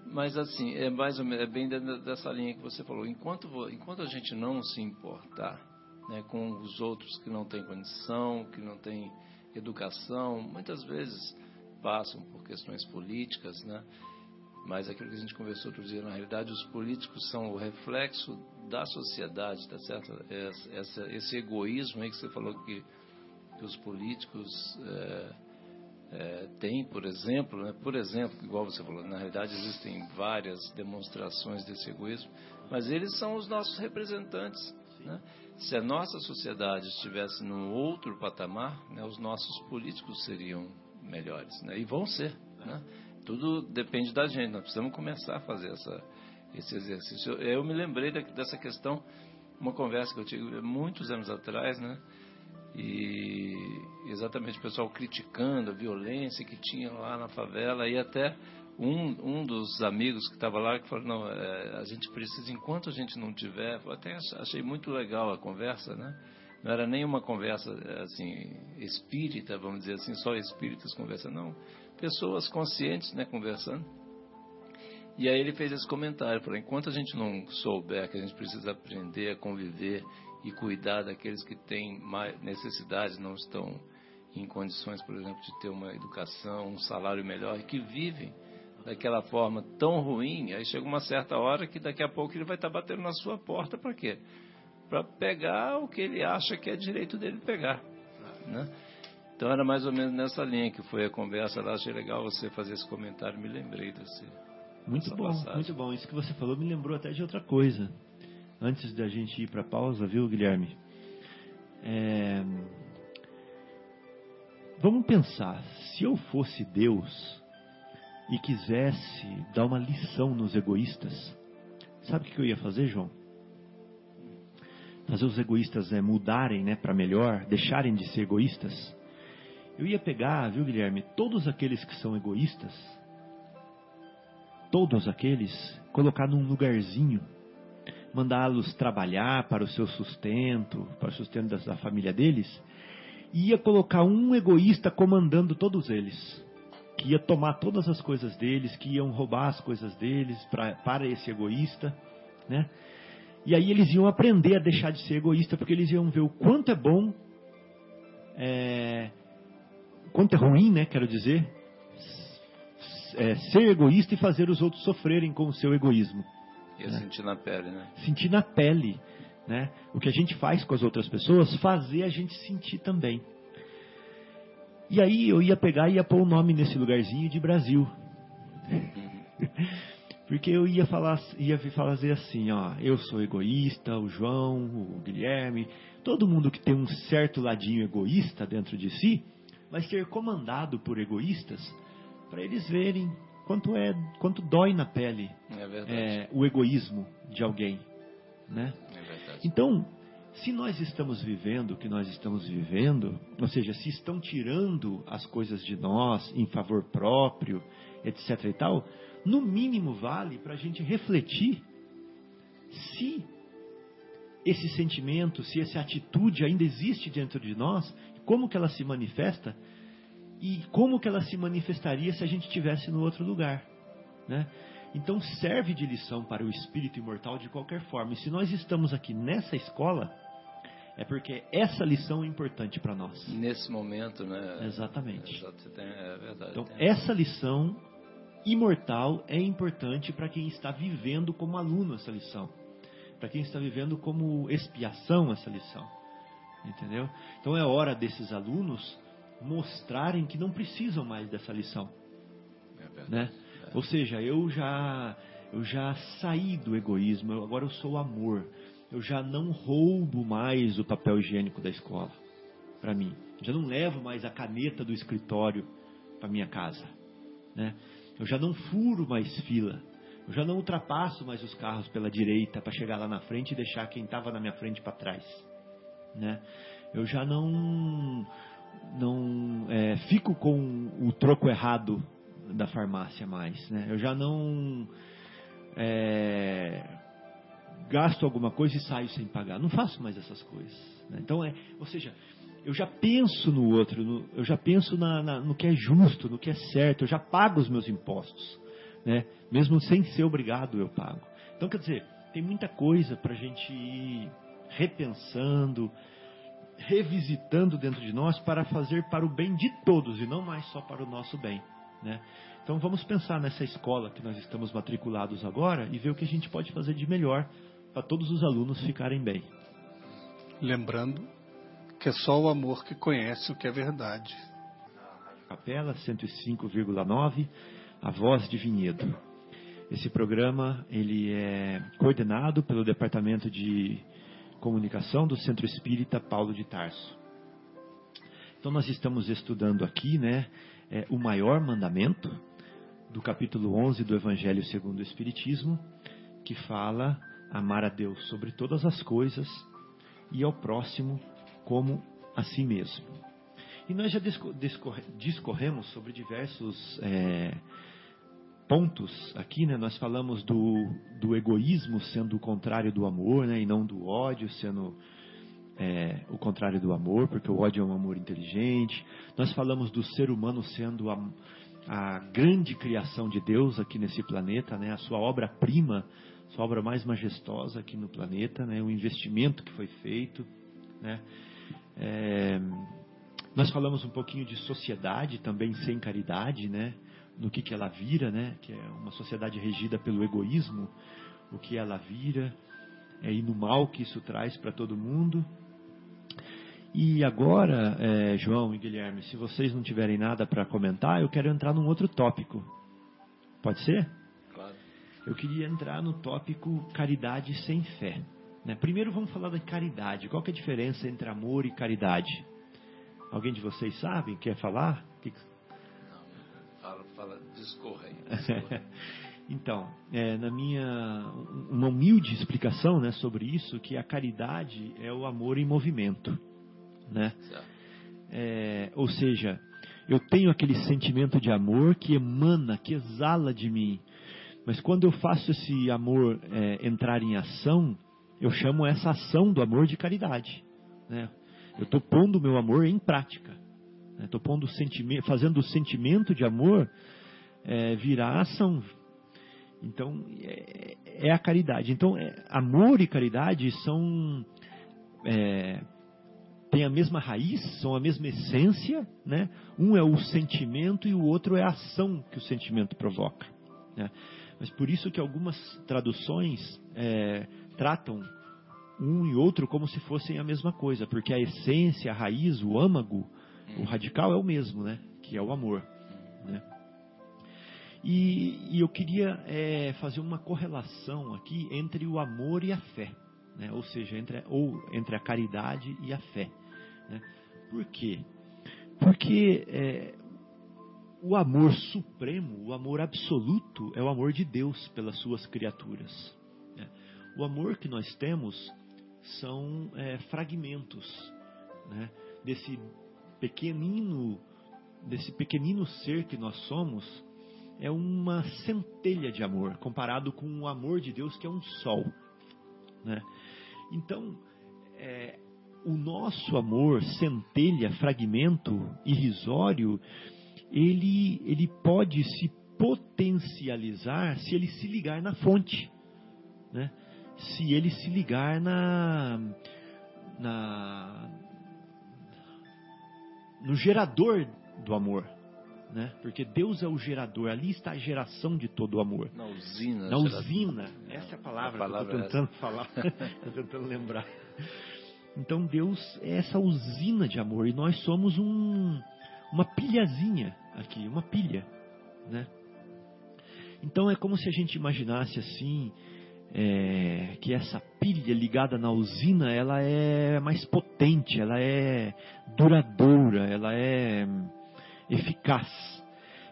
Mas assim, é mais ou menos, é bem dessa linha que você falou. Enquanto, enquanto a gente não se importar né, com os outros que não têm condição, que não têm educação, muitas vezes passam por questões políticas, né? Mas aquilo que a gente conversou outro dia, na realidade, os políticos são o reflexo da sociedade, tá certo? Esse egoísmo aí que você falou que, que os políticos é, é, tem, por exemplo, né, por exemplo, igual você falou, na realidade existem várias demonstrações desse egoísmo, mas eles são os nossos representantes. Né? Se a nossa sociedade estivesse num outro patamar, né, os nossos políticos seriam melhores, né? e vão ser. Né? Tudo depende da gente, nós precisamos começar a fazer essa, esse exercício. Eu, me lembrei dessa questão, uma conversa que eu tive muitos anos atrás, né? e exatamente o pessoal criticando a violência que tinha lá na favela. E até um, um dos amigos que estava lá que falou não é, a gente precisa enquanto a gente não tiver. Até achei muito legal a conversa né? Não era nem uma conversa assim espírita vamos dizer assim só espíritas conversando não pessoas conscientes né conversando e aí ele fez esse comentário falou enquanto a gente não souber que a gente precisa aprender a conviver e cuidar daqueles que têm mais necessidades, não estão em condições, por exemplo, de ter uma educação, um salário melhor, e que vivem daquela forma tão ruim, aí chega uma certa hora que daqui a pouco ele vai estar batendo na sua porta para quê? Para pegar o que ele acha que é direito dele pegar. Né? Então era mais ou menos nessa linha que foi a conversa lá. Achei legal você fazer esse comentário, me lembrei desse. Muito bom, passagem. muito bom. Isso que você falou me lembrou até de outra coisa antes da gente ir para a pausa, viu, Guilherme? É... Vamos pensar, se eu fosse Deus e quisesse dar uma lição nos egoístas, sabe o que eu ia fazer, João? Fazer os egoístas é, mudarem né, para melhor, deixarem de ser egoístas. Eu ia pegar, viu, Guilherme, todos aqueles que são egoístas, todos aqueles, colocar num lugarzinho mandá-los trabalhar para o seu sustento, para o sustento da família deles, e ia colocar um egoísta comandando todos eles, que ia tomar todas as coisas deles, que iam roubar as coisas deles pra, para esse egoísta, né? E aí eles iam aprender a deixar de ser egoísta, porque eles iam ver o quanto é bom, é, quanto é ruim, né? Quero dizer, é, ser egoísta e fazer os outros sofrerem com o seu egoísmo. Ia né? sentir na pele, né? Sentir na pele. Né? O que a gente faz com as outras pessoas, fazer a gente sentir também. E aí eu ia pegar e ia pôr o nome nesse lugarzinho de Brasil. Porque eu ia falar, ia fazer assim, ó, eu sou egoísta, o João, o Guilherme, todo mundo que tem um certo ladinho egoísta dentro de si, vai ser comandado por egoístas para eles verem quanto é quanto dói na pele é é, o egoísmo de alguém, né? É então, se nós estamos vivendo o que nós estamos vivendo, ou seja, se estão tirando as coisas de nós em favor próprio, etc. e tal, no mínimo vale para a gente refletir se esse sentimento, se essa atitude ainda existe dentro de nós, como que ela se manifesta e como que ela se manifestaria se a gente estivesse no outro lugar, né? Então serve de lição para o espírito imortal de qualquer forma. E se nós estamos aqui nessa escola, é porque essa lição é importante para nós. Nesse momento, né? Exatamente. É, é verdade. Então essa lição imortal é importante para quem está vivendo como aluno essa lição, para quem está vivendo como expiação essa lição, entendeu? Então é hora desses alunos mostrarem que não precisam mais dessa lição. É né? É. Ou seja, eu já eu já saí do egoísmo, eu, agora eu sou amor. Eu já não roubo mais o papel higiênico da escola para mim. Eu já não levo mais a caneta do escritório para minha casa, né? Eu já não furo mais fila. Eu já não ultrapasso mais os carros pela direita para chegar lá na frente e deixar quem estava na minha frente para trás, né? Eu já não não é, fico com o troco errado da farmácia mais, né? Eu já não é, gasto alguma coisa e saio sem pagar. Não faço mais essas coisas. Né? Então é, ou seja, eu já penso no outro, no, eu já penso na, na, no que é justo, no que é certo. Eu já pago os meus impostos, né? Mesmo sem ser obrigado, eu pago. Então quer dizer, tem muita coisa para a gente ir repensando revisitando dentro de nós para fazer para o bem de todos e não mais só para o nosso bem. Né? Então vamos pensar nessa escola que nós estamos matriculados agora e ver o que a gente pode fazer de melhor para todos os alunos ficarem bem. Lembrando que é só o amor que conhece o que é verdade. Capela 105,9, A Voz de Vinhedo. Esse programa ele é coordenado pelo Departamento de Comunicação do Centro Espírita Paulo de Tarso. Então nós estamos estudando aqui, né, é, o maior mandamento do capítulo 11 do Evangelho segundo o Espiritismo, que fala amar a Deus sobre todas as coisas e ao próximo como a si mesmo. E nós já discorremos sobre diversos é, pontos aqui, né? Nós falamos do, do egoísmo sendo o contrário do amor, né? E não do ódio sendo é, o contrário do amor, porque o ódio é um amor inteligente. Nós falamos do ser humano sendo a, a grande criação de Deus aqui nesse planeta, né? A sua obra-prima, sua obra mais majestosa aqui no planeta, né? O investimento que foi feito, né? É, nós falamos um pouquinho de sociedade também sem caridade, né? No que, que ela vira, né? Que é uma sociedade regida pelo egoísmo, o que ela vira, é, e no mal que isso traz para todo mundo. E agora, é, João e Guilherme, se vocês não tiverem nada para comentar, eu quero entrar num outro tópico. Pode ser? Claro. Eu queria entrar no tópico caridade sem fé. Né? Primeiro vamos falar da caridade. Qual é a diferença entre amor e caridade? Alguém de vocês sabe? Quer falar? Que... Fala, discorra aí. então, é, na minha uma humilde explicação, né, sobre isso, que a caridade é o amor em movimento, né? É, ou seja, eu tenho aquele sentimento de amor que emana, que exala de mim, mas quando eu faço esse amor é, entrar em ação, eu chamo essa ação do amor de caridade, né? Eu estou pondo o meu amor em prática. Estou né? pondo sentimento, fazendo o sentimento de amor é, virar ação. Então, é, é a caridade. Então, é, amor e caridade são. É, têm a mesma raiz, são a mesma essência. Né? Um é o sentimento e o outro é a ação que o sentimento provoca. Né? Mas por isso que algumas traduções é, tratam um e outro como se fossem a mesma coisa, porque a essência, a raiz, o âmago, o radical é o mesmo, né? Que é o amor, né? E, e eu queria é, fazer uma correlação aqui entre o amor e a fé, né? Ou seja, entre, ou entre a caridade e a fé. Né? Por quê? Porque é, o amor supremo, o amor absoluto, é o amor de Deus pelas suas criaturas. Né? O amor que nós temos são é, fragmentos né, desse pequenino desse pequenino ser que nós somos é uma centelha de amor comparado com o amor de Deus que é um sol né? então é, o nosso amor centelha fragmento irrisório ele ele pode se potencializar se ele se ligar na fonte né? se ele se ligar na, na no gerador do amor, né? Porque Deus é o gerador, ali está a geração de todo o amor. Na usina. Na usina, essa é a palavra, a palavra que eu estou tentando é falar, estou tentando lembrar. Então Deus é essa usina de amor e nós somos um, uma pilhazinha aqui, uma pilha, né? Então é como se a gente imaginasse assim, é, que essa pilha ligada na usina ela é mais potente, ela é duradoura, ela é eficaz.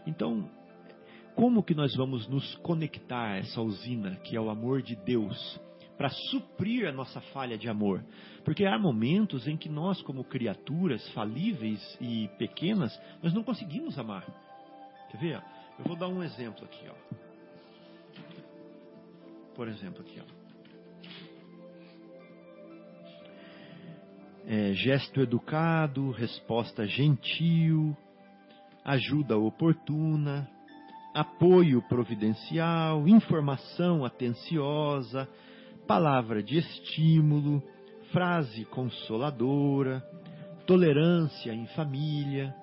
Então, como que nós vamos nos conectar a essa usina que é o amor de Deus para suprir a nossa falha de amor? Porque há momentos em que nós, como criaturas falíveis e pequenas, nós não conseguimos amar. Quer ver? Eu vou dar um exemplo aqui, ó. Por exemplo, aqui, ó. É, gesto educado, resposta gentil, ajuda oportuna, apoio providencial, informação atenciosa, palavra de estímulo, frase consoladora, tolerância em família,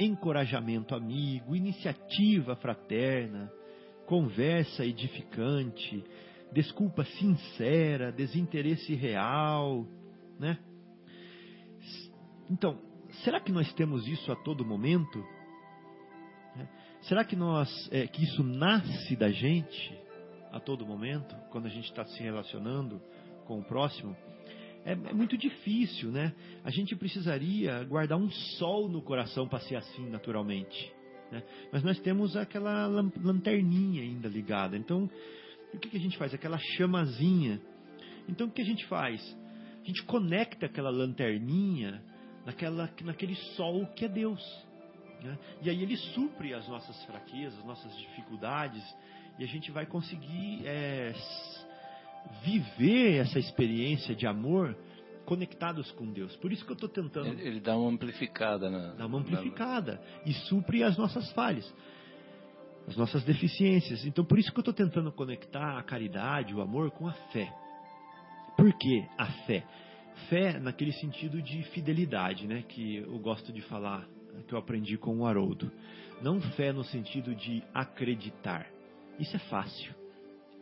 encorajamento amigo, iniciativa fraterna, conversa edificante, desculpa sincera, desinteresse real, né? Então, será que nós temos isso a todo momento? Será que nós é, que isso nasce da gente a todo momento, quando a gente está se relacionando com o próximo? É, é, muito difícil, né? A gente precisaria guardar um sol no coração para ser assim naturalmente. Né? Mas nós temos aquela lanterninha ainda ligada. Então, o que, que a gente faz? Aquela chamazinha. Então, o que a gente faz? A gente conecta aquela lanterninha naquela, naquele sol que é Deus. Né? E aí ele supre as nossas fraquezas, as nossas dificuldades, e a gente vai conseguir é, viver essa experiência de amor conectados com Deus. Por isso que eu estou tentando. Ele, ele, dá uma amplificada, né? Dá uma amplificada e supre as nossas falhas, as nossas deficiências. Então, por isso que eu estou tentando conectar a caridade, o amor com a fé. Por que a fé? Fé naquele sentido de fidelidade, né? Que eu gosto de falar, que eu aprendi com o Haroldo. Não fé no sentido de acreditar. Isso é fácil.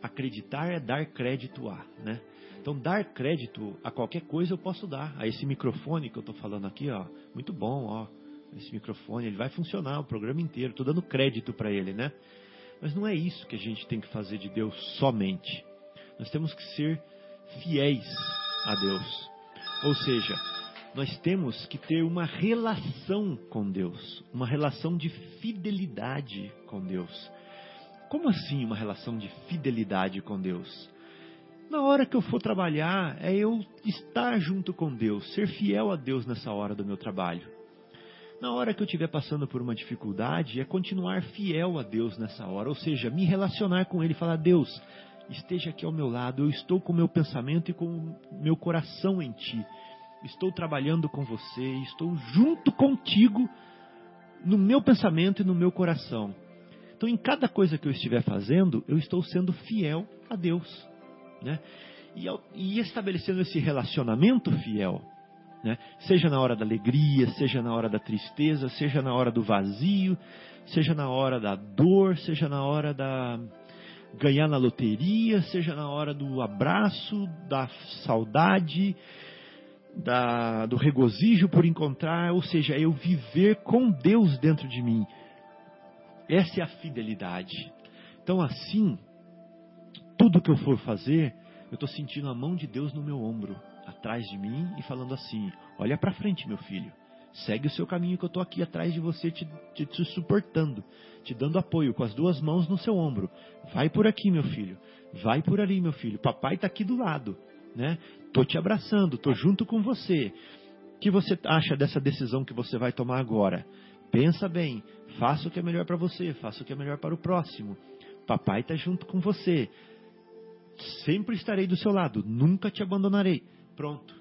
Acreditar é dar crédito a, né? Então, dar crédito a qualquer coisa eu posso dar. A esse microfone que eu estou falando aqui, ó, muito bom, ó. Esse microfone, ele vai funcionar o programa inteiro. Estou dando crédito para ele, né? Mas não é isso que a gente tem que fazer de Deus somente. Nós temos que ser fiéis a Deus. Ou seja, nós temos que ter uma relação com Deus, uma relação de fidelidade com Deus. Como assim uma relação de fidelidade com Deus? Na hora que eu for trabalhar, é eu estar junto com Deus, ser fiel a Deus nessa hora do meu trabalho. Na hora que eu estiver passando por uma dificuldade, é continuar fiel a Deus nessa hora, ou seja, me relacionar com Ele e falar: Deus, esteja aqui ao meu lado, eu estou com o meu pensamento e com o meu coração em Ti. Estou trabalhando com você, estou junto contigo no meu pensamento e no meu coração. Então, em cada coisa que eu estiver fazendo, eu estou sendo fiel a Deus né? E, e estabelecendo esse relacionamento fiel, né? seja na hora da alegria, seja na hora da tristeza, seja na hora do vazio, seja na hora da dor, seja na hora da ganhar na loteria, seja na hora do abraço, da saudade, da, do regozijo por encontrar, ou seja, eu viver com Deus dentro de mim. Essa é a fidelidade. Então, assim, tudo que eu for fazer, eu estou sentindo a mão de Deus no meu ombro, atrás de mim e falando assim: Olha para frente, meu filho. Segue o seu caminho que eu estou aqui atrás de você, te, te, te, suportando, te dando apoio com as duas mãos no seu ombro. Vai por aqui, meu filho. Vai por ali, meu filho. Papai está aqui do lado, né? Tô te abraçando, tô junto com você. O que você acha dessa decisão que você vai tomar agora? Pensa bem, faça o que é melhor para você, faça o que é melhor para o próximo. Papai está junto com você sempre estarei do seu lado, nunca te abandonarei. Pronto.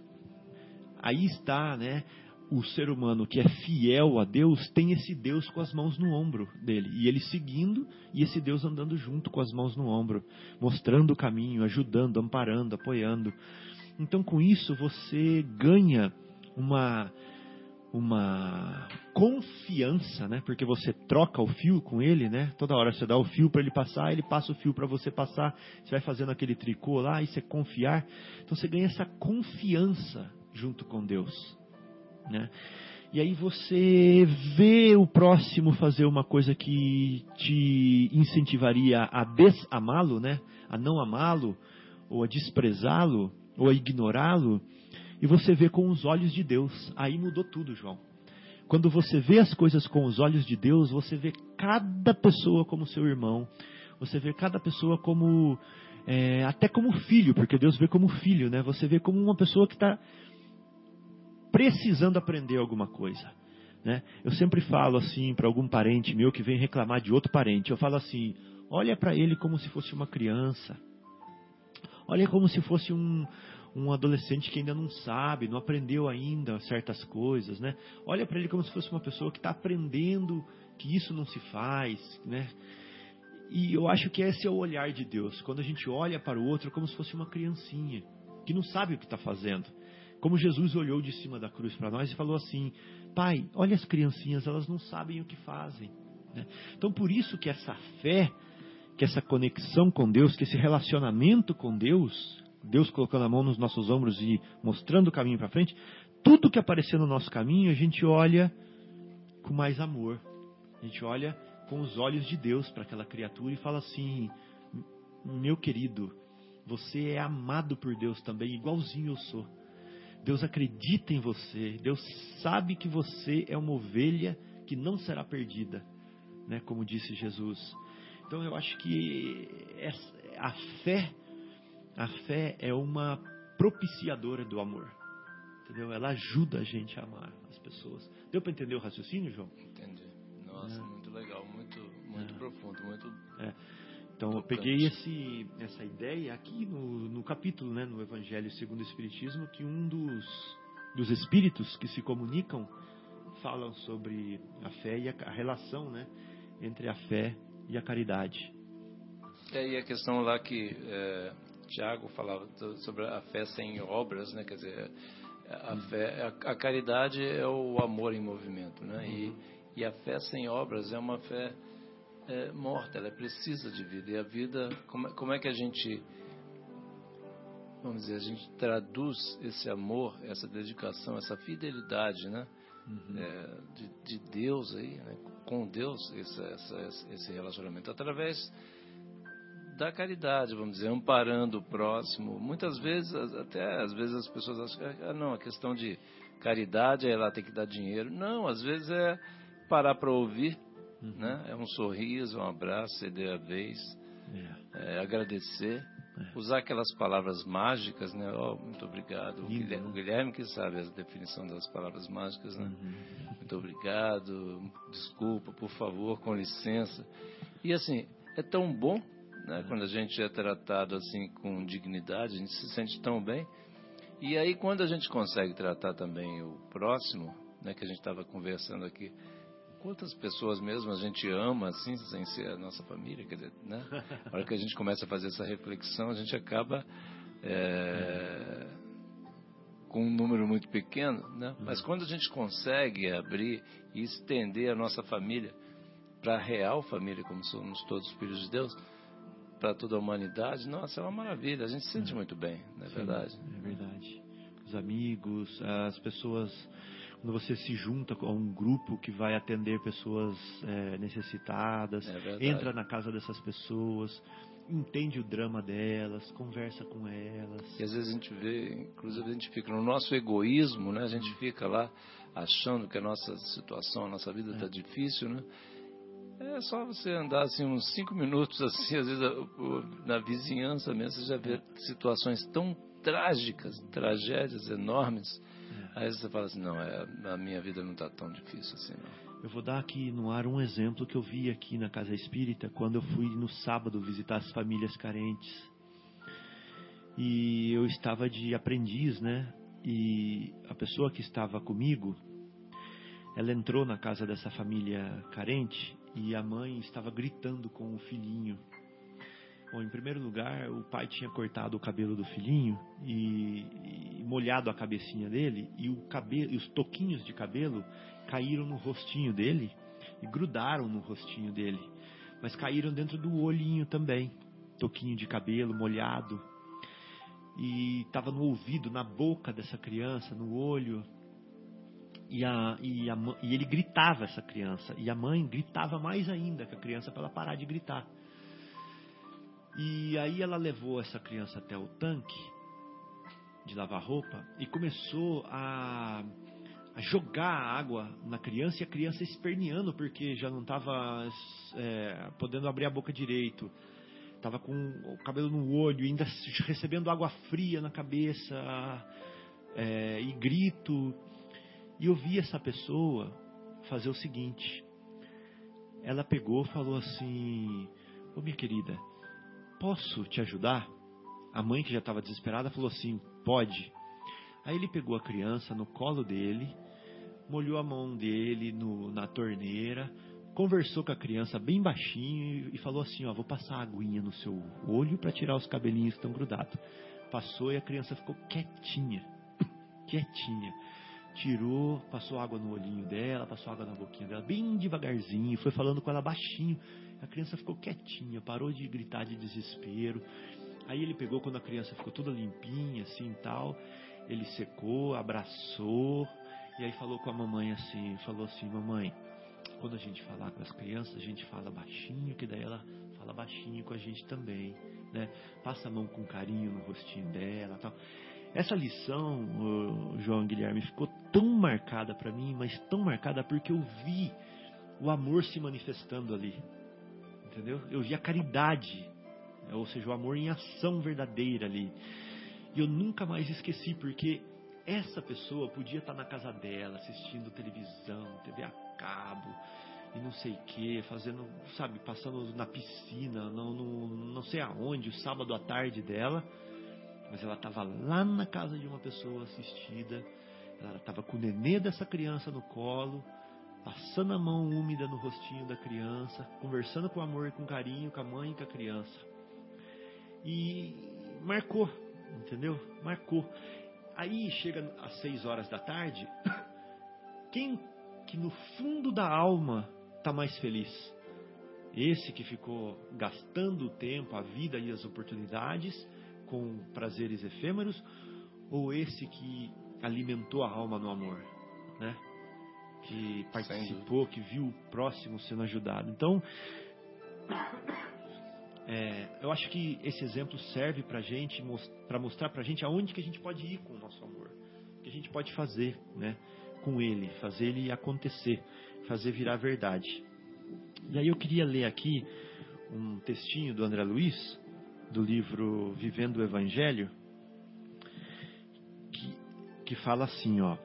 Aí está, né? O ser humano que é fiel a Deus tem esse Deus com as mãos no ombro dele. E ele seguindo e esse Deus andando junto com as mãos no ombro, mostrando o caminho, ajudando, amparando, apoiando. Então, com isso, você ganha uma uma confiança, né? Porque você troca o fio com ele, né? Toda hora você dá o fio para ele passar, ele passa o fio para você passar. Você vai fazendo aquele tricô lá, isso é confiar. Então você ganha essa confiança junto com Deus, né? E aí você vê o próximo fazer uma coisa que te incentivaria a desamá-lo, né? A não amá-lo, ou a desprezá-lo, ou a ignorá-lo e você vê com os olhos de Deus. Aí mudou tudo, João. Quando você vê as coisas com os olhos de Deus, você vê cada pessoa como seu irmão, você vê cada pessoa como é, até como filho, porque Deus vê como filho, né? Você vê como uma pessoa que está precisando aprender alguma coisa. Né? Eu sempre falo assim para algum parente meu que vem reclamar de outro parente, eu falo assim: olha para ele como se fosse uma criança, olha como se fosse um, um adolescente que ainda não sabe, não aprendeu ainda certas coisas, né? Olha para ele como se fosse uma pessoa que está aprendendo que isso não se faz, né? E eu acho que esse é o olhar de Deus, quando a gente olha para o outro como se fosse uma criancinha que não sabe o que está fazendo. Como Jesus olhou de cima da cruz para nós e falou assim: Pai, olha as criancinhas, elas não sabem o que fazem. Né? Então, por isso que essa fé, que essa conexão com Deus, que esse relacionamento com Deus, Deus colocando a mão nos nossos ombros e mostrando o caminho para frente, tudo que aparecer no nosso caminho, a gente olha com mais amor. A gente olha com os olhos de Deus para aquela criatura e fala assim: Meu querido, você é amado por Deus também, igualzinho eu sou. Deus acredita em você. Deus sabe que você é uma ovelha que não será perdida, né? Como disse Jesus. Então eu acho que a fé, a fé é uma propiciadora do amor. Entendeu? Ela ajuda a gente a amar as pessoas. Deu para entender o raciocínio, João? Entendi. Nossa, é. muito legal, muito, muito é. profundo, muito. É. Então eu peguei esse, essa ideia aqui no, no capítulo, né, no Evangelho segundo o Espiritismo, que um dos, dos espíritos que se comunicam falam sobre a fé e a, a relação, né, entre a fé e a caridade. É, e a questão lá que é, Tiago falava sobre a fé sem obras, né, quer dizer, a fé, a, a caridade é o amor em movimento, né, uhum. e, e a fé sem obras é uma fé é, morta, ela precisa de vida. E a vida, como, como é que a gente, vamos dizer, a gente traduz esse amor, essa dedicação, essa fidelidade, né? Uhum. É, de, de, Deus aí, né? com Deus, esse, essa, esse relacionamento, através da caridade, vamos dizer, amparando o próximo. Muitas vezes, até às vezes as pessoas acham que ah, não, a questão de caridade é lá ter que dar dinheiro. Não, às vezes é parar para ouvir, Uhum. Né? É um sorriso, um abraço, ceder a vez, é. É, agradecer, é. usar aquelas palavras mágicas, né? Oh, muito obrigado. O Guilherme, o Guilherme, que sabe a definição das palavras mágicas, né? Uhum. Muito obrigado, desculpa, por favor, com licença. E assim, é tão bom, né? Quando a gente é tratado assim com dignidade, a gente se sente tão bem. E aí quando a gente consegue tratar também o próximo, né? Que a gente estava conversando aqui quantas pessoas mesmo a gente ama assim, sem ser a nossa família, quer dizer, né? A hora que a gente começa a fazer essa reflexão, a gente acaba é, com um número muito pequeno, né? Mas quando a gente consegue abrir e estender a nossa família para a real família, como somos todos filhos de Deus, para toda a humanidade, nossa, é uma maravilha. A gente se sente muito bem, não é Sim, verdade? É verdade. Os amigos, as pessoas quando você se junta com um grupo que vai atender pessoas é, necessitadas, é entra na casa dessas pessoas, entende o drama delas, conversa com elas. E às vezes a gente vê, inclusive a gente fica no nosso egoísmo, né? A gente fica lá achando que a nossa situação, a nossa vida está é. difícil, né? É só você andar assim uns cinco minutos assim, às vezes na vizinhança mesmo, você já vê situações tão trágicas, tragédias enormes Aí você fala assim, não, é, a minha vida não está tão difícil assim, não. Eu vou dar aqui no ar um exemplo que eu vi aqui na Casa Espírita quando eu fui no sábado visitar as famílias carentes. E eu estava de aprendiz, né? E a pessoa que estava comigo, ela entrou na casa dessa família carente e a mãe estava gritando com o filhinho Bom, em primeiro lugar, o pai tinha cortado o cabelo do filhinho e, e molhado a cabecinha dele e, o cabelo, e os toquinhos de cabelo caíram no rostinho dele e grudaram no rostinho dele, mas caíram dentro do olhinho também, toquinho de cabelo molhado e estava no ouvido, na boca dessa criança, no olho. E, a, e, a, e ele gritava essa criança e a mãe gritava mais ainda com a criança para ela parar de gritar. E aí ela levou essa criança até o tanque de lavar roupa e começou a, a jogar água na criança e a criança esperneando porque já não estava é, podendo abrir a boca direito. Estava com o cabelo no olho, ainda recebendo água fria na cabeça é, e grito. E eu vi essa pessoa fazer o seguinte: ela pegou falou assim: Ô minha querida, Posso te ajudar? A mãe, que já estava desesperada, falou assim: Pode. Aí ele pegou a criança no colo dele, molhou a mão dele no, na torneira, conversou com a criança bem baixinho e falou assim: Ó, vou passar a aguinha no seu olho para tirar os cabelinhos que estão grudados. Passou e a criança ficou quietinha, quietinha. Tirou, passou água no olhinho dela, passou água na boquinha dela, bem devagarzinho, foi falando com ela baixinho. A criança ficou quietinha, parou de gritar de desespero. Aí ele pegou quando a criança ficou toda limpinha, assim tal. Ele secou, abraçou e aí falou com a mamãe assim, falou assim, mamãe, quando a gente falar com as crianças, a gente fala baixinho, que daí ela fala baixinho com a gente também, né? Passa a mão com carinho no rostinho dela, tal. Essa lição, João Guilherme, ficou tão marcada para mim, mas tão marcada porque eu vi o amor se manifestando ali. Entendeu? Eu vi a caridade, ou seja, o amor em ação verdadeira ali. E eu nunca mais esqueci, porque essa pessoa podia estar na casa dela, assistindo televisão, TV a cabo, e não sei o que, fazendo, sabe, passando na piscina, não, não, não sei aonde, o sábado à tarde dela, mas ela estava lá na casa de uma pessoa assistida, ela estava com o nenê dessa criança no colo, passando a mão úmida no rostinho da criança, conversando com amor e com carinho com a mãe e com a criança. E marcou, entendeu? Marcou. Aí chega às seis horas da tarde, quem que no fundo da alma está mais feliz? Esse que ficou gastando o tempo, a vida e as oportunidades com prazeres efêmeros, ou esse que alimentou a alma no amor, né? Que participou, que viu o próximo sendo ajudado. Então, é, eu acho que esse exemplo serve para gente, para mostrar para gente aonde que a gente pode ir com o nosso amor, o que a gente pode fazer, né, com ele, fazer ele acontecer, fazer virar verdade. E aí eu queria ler aqui um textinho do André Luiz, do livro Vivendo o Evangelho, que, que fala assim, ó.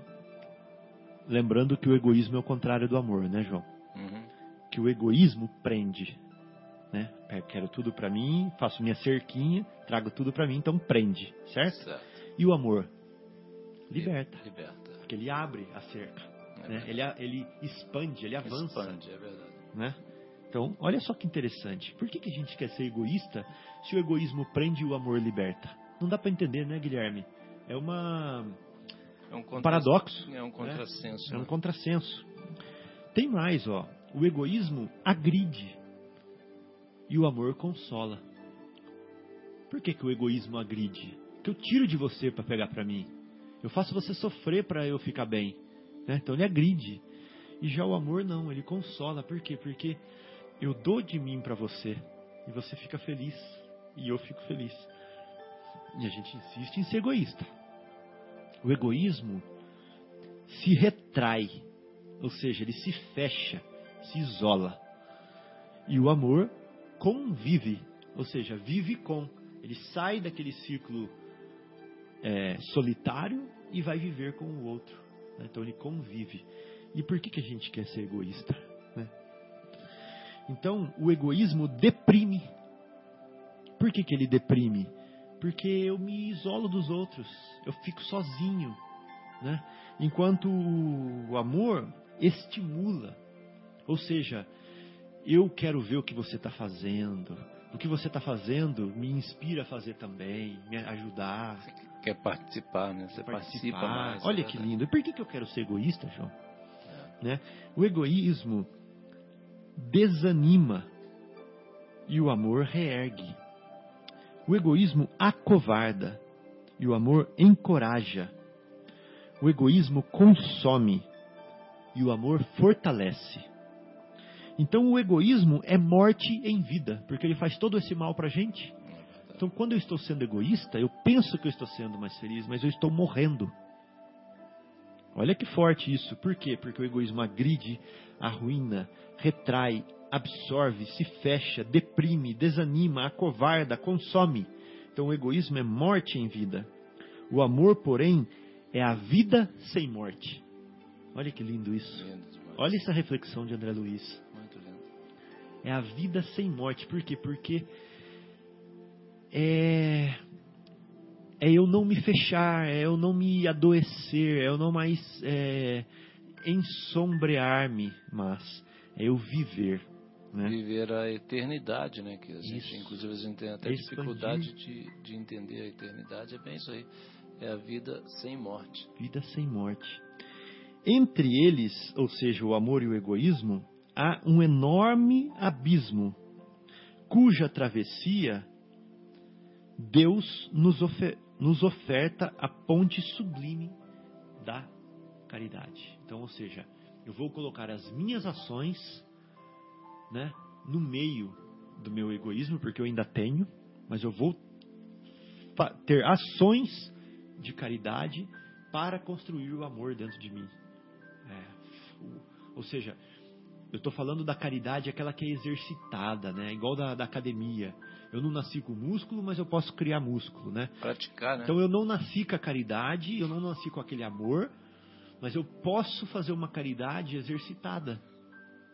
Lembrando que o egoísmo é o contrário do amor, né, João? Uhum. Que o egoísmo prende, né? Quero tudo para mim, faço minha cerquinha, trago tudo para mim, então prende, certo? certo? E o amor liberta, liberta, porque ele abre a cerca, é né? Ele ele expande, ele avança, expande, é verdade, né? Então, olha só que interessante. Por que, que a gente quer ser egoísta se o egoísmo prende e o amor liberta? Não dá para entender, né, Guilherme? É uma é um, um paradoxo. É um contrassenso. Né? É um contrassenso. Tem mais, ó. O egoísmo agride e o amor consola. Por que, que o egoísmo agride? Que eu tiro de você para pegar para mim. Eu faço você sofrer para eu ficar bem. Né? Então ele agride. E já o amor não, ele consola. Por quê? Porque eu dou de mim para você e você fica feliz e eu fico feliz. E a gente insiste em ser egoísta. O egoísmo se retrai, ou seja, ele se fecha, se isola. E o amor convive, ou seja, vive com. Ele sai daquele ciclo é, solitário e vai viver com o outro. Né? Então ele convive. E por que, que a gente quer ser egoísta? Né? Então, o egoísmo deprime. Por que, que ele deprime? Porque eu me isolo dos outros, eu fico sozinho. Né? Enquanto o amor estimula. Ou seja, eu quero ver o que você está fazendo. O que você está fazendo me inspira a fazer também, me ajudar. Você quer participar, né? Você participar. participa mais. Olha é que lindo. E por que, que eu quero ser egoísta, João? É. Né? O egoísmo desanima e o amor reergue. O egoísmo acovarda e o amor encoraja. O egoísmo consome e o amor fortalece. Então o egoísmo é morte em vida, porque ele faz todo esse mal para a gente. Então quando eu estou sendo egoísta, eu penso que eu estou sendo mais feliz, mas eu estou morrendo. Olha que forte isso. Por quê? Porque o egoísmo agride, arruína, retrai, absorve, se fecha, deprime, desanima, acovarda, consome. Então o egoísmo é morte em vida. O amor, porém, é a vida sem morte. Olha que lindo isso. Olha essa reflexão de André Luiz. Muito lindo. É a vida sem morte. Por quê? Porque é é eu não me fechar, é eu não me adoecer, é eu não mais é, ensombrear-me, mas é eu viver. Né? Viver a eternidade, né? Que a gente, isso. inclusive, a gente tem até dificuldade de, de entender a eternidade. É bem isso aí. É a vida sem morte. Vida sem morte. Entre eles, ou seja, o amor e o egoísmo, há um enorme abismo, cuja travessia Deus nos, ofer nos oferta a ponte sublime da caridade. Então, ou seja, Eu vou colocar as minhas ações, né, no meio do meu egoísmo, porque eu ainda tenho, mas eu vou ter ações de caridade para construir o amor dentro de mim. É, ou seja, eu estou falando da caridade, aquela que é exercitada, né? Igual da, da, academia. Eu não nasci com músculo, mas eu posso criar músculo, né? Praticar, né? Então eu não nasci com a caridade, eu não nasci com aquele amor, mas eu posso fazer uma caridade exercitada,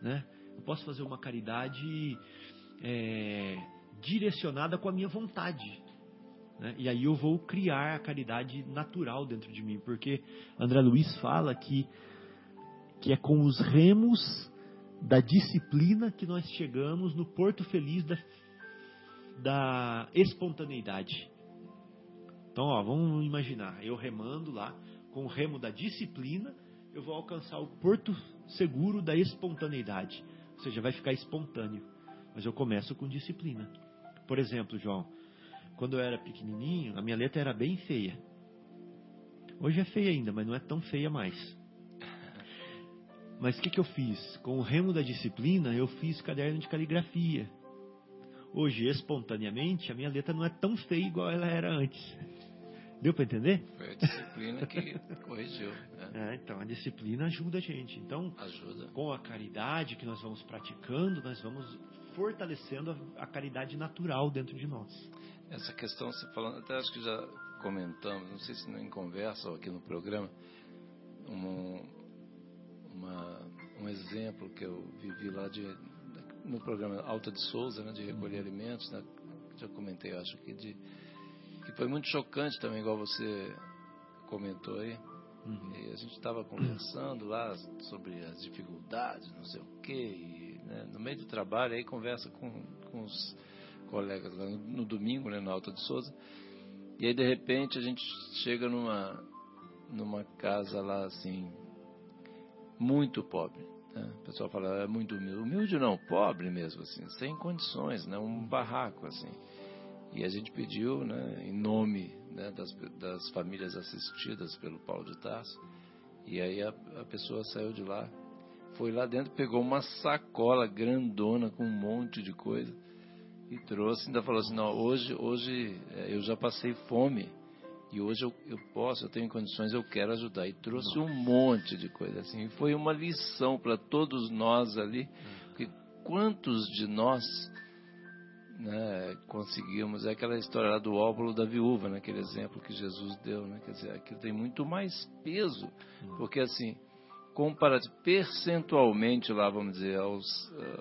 né? Eu posso fazer uma caridade é, direcionada com a minha vontade. Né? E aí eu vou criar a caridade natural dentro de mim, porque André Luiz fala que, que é com os remos da disciplina que nós chegamos no porto feliz da, da espontaneidade. Então, ó, vamos imaginar, eu remando lá, com o remo da disciplina, eu vou alcançar o porto seguro da espontaneidade. Ou seja, vai ficar espontâneo. Mas eu começo com disciplina. Por exemplo, João, quando eu era pequenininho, a minha letra era bem feia. Hoje é feia ainda, mas não é tão feia mais. Mas o que, que eu fiz? Com o remo da disciplina, eu fiz caderno de caligrafia. Hoje, espontaneamente, a minha letra não é tão feia igual ela era antes. Deu para entender? Foi a disciplina que corrigiu. Né? É, então, a disciplina ajuda a gente. Então, ajuda. com a caridade que nós vamos praticando, nós vamos fortalecendo a, a caridade natural dentro de nós. Essa questão, você falando, até acho que já comentamos, não sei se em conversa ou aqui no programa, um, uma, um exemplo que eu vivi lá de, no programa Alta de Souza, né, de recolher alimentos, né, já comentei, acho que de que foi muito chocante também, igual você comentou aí. Uhum. E a gente estava conversando lá sobre as dificuldades, não sei o quê, e, né, no meio do trabalho aí conversa com, com os colegas lá no, no domingo, né, no Alta de Souza. E aí de repente a gente chega numa numa casa lá assim muito pobre. Né? O pessoal fala é muito humilde, humilde não, pobre mesmo assim, sem condições, né, um barraco assim. E a gente pediu, né, em nome né, das, das famílias assistidas pelo Paulo de Tarso. E aí a, a pessoa saiu de lá, foi lá dentro, pegou uma sacola grandona com um monte de coisa e trouxe, ainda falou assim, não, hoje, hoje é, eu já passei fome e hoje eu, eu posso, eu tenho condições, eu quero ajudar. E trouxe um monte de coisa assim. E foi uma lição para todos nós ali, hum. porque quantos de nós né, conseguimos, é aquela história lá do óvulo da viúva, naquele né, exemplo que Jesus deu, né? Quer dizer, aquilo tem muito mais peso, hum. porque assim, percentualmente lá, vamos dizer, aos,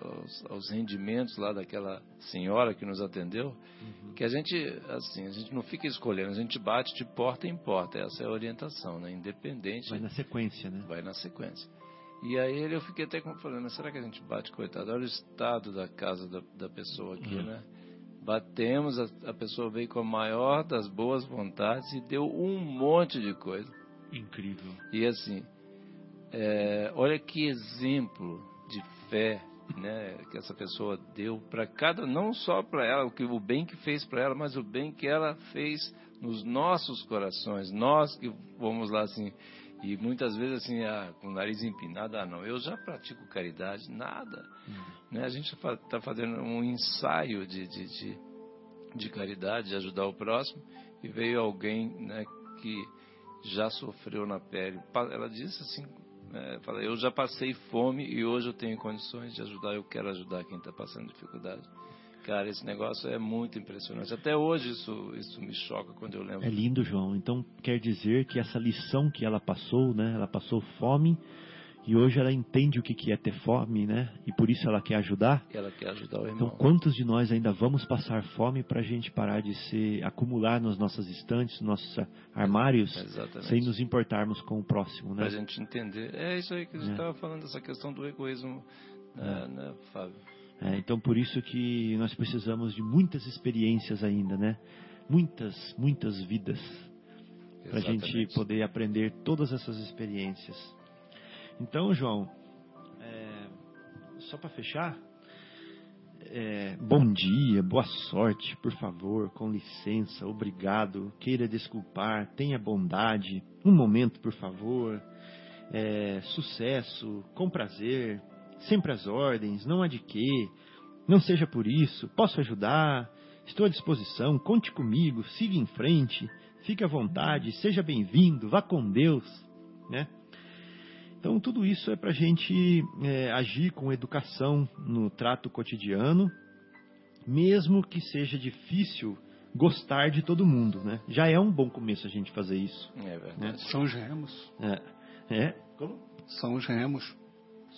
aos, aos, rendimentos lá daquela senhora que nos atendeu, uhum. que a gente, assim, a gente não fica escolhendo, a gente bate de porta em porta, essa é a orientação, né? Independente. Vai na sequência, né? Vai na sequência. E aí eu fiquei até falando, será que a gente bate, coitado? Olha o estado da casa da, da pessoa aqui, uhum. né? Batemos, a, a pessoa veio com a maior das boas vontades e deu um monte de coisa. Incrível. E assim, é, olha que exemplo de fé né, que essa pessoa deu para cada, não só para ela, o, que, o bem que fez para ela, mas o bem que ela fez nos nossos corações. Nós que vamos lá assim, e muitas vezes assim, ah, com o nariz empinado, ah não, eu já pratico caridade, nada. Uhum. Né? A gente está fazendo um ensaio de, de, de, de, caridade, de ajudar o próximo, e veio alguém né, que já sofreu na pele. Ela disse assim, é, fala, eu já passei fome e hoje eu tenho condições de ajudar, eu quero ajudar quem está passando dificuldade. Cara, esse negócio é muito impressionante. Até hoje isso, isso me choca quando eu lembro. É lindo, João. Então quer dizer que essa lição que ela passou, né? Ela passou fome e hoje ela entende o que é ter fome, né? E por isso ela quer ajudar. Ela quer ajudar o irmão. Então, quantos de nós ainda vamos passar fome para a gente parar de se acumular nas nossas estantes, nos nossos armários, Exatamente. sem nos importarmos com o próximo, né? Para a gente entender. É isso aí que a gente estava é. falando, essa questão do egoísmo, né, é. né, Fábio? É, então, por isso que nós precisamos de muitas experiências ainda, né? Muitas, muitas vidas para a gente poder aprender todas essas experiências. Então, João, é, só para fechar, é, bom dia, boa sorte, por favor, com licença, obrigado, queira desculpar, tenha bondade, um momento, por favor. é, sucesso, com prazer, sempre às ordens, não há de quê, não seja por isso, posso ajudar, estou à disposição, conte comigo, siga em frente, fique à vontade, seja bem-vindo, vá com Deus, né? Então, tudo isso é para a gente é, agir com educação no trato cotidiano, mesmo que seja difícil gostar de todo mundo, né? Já é um bom começo a gente fazer isso. É verdade. Né? São os remos. É. é. Como? São os remos.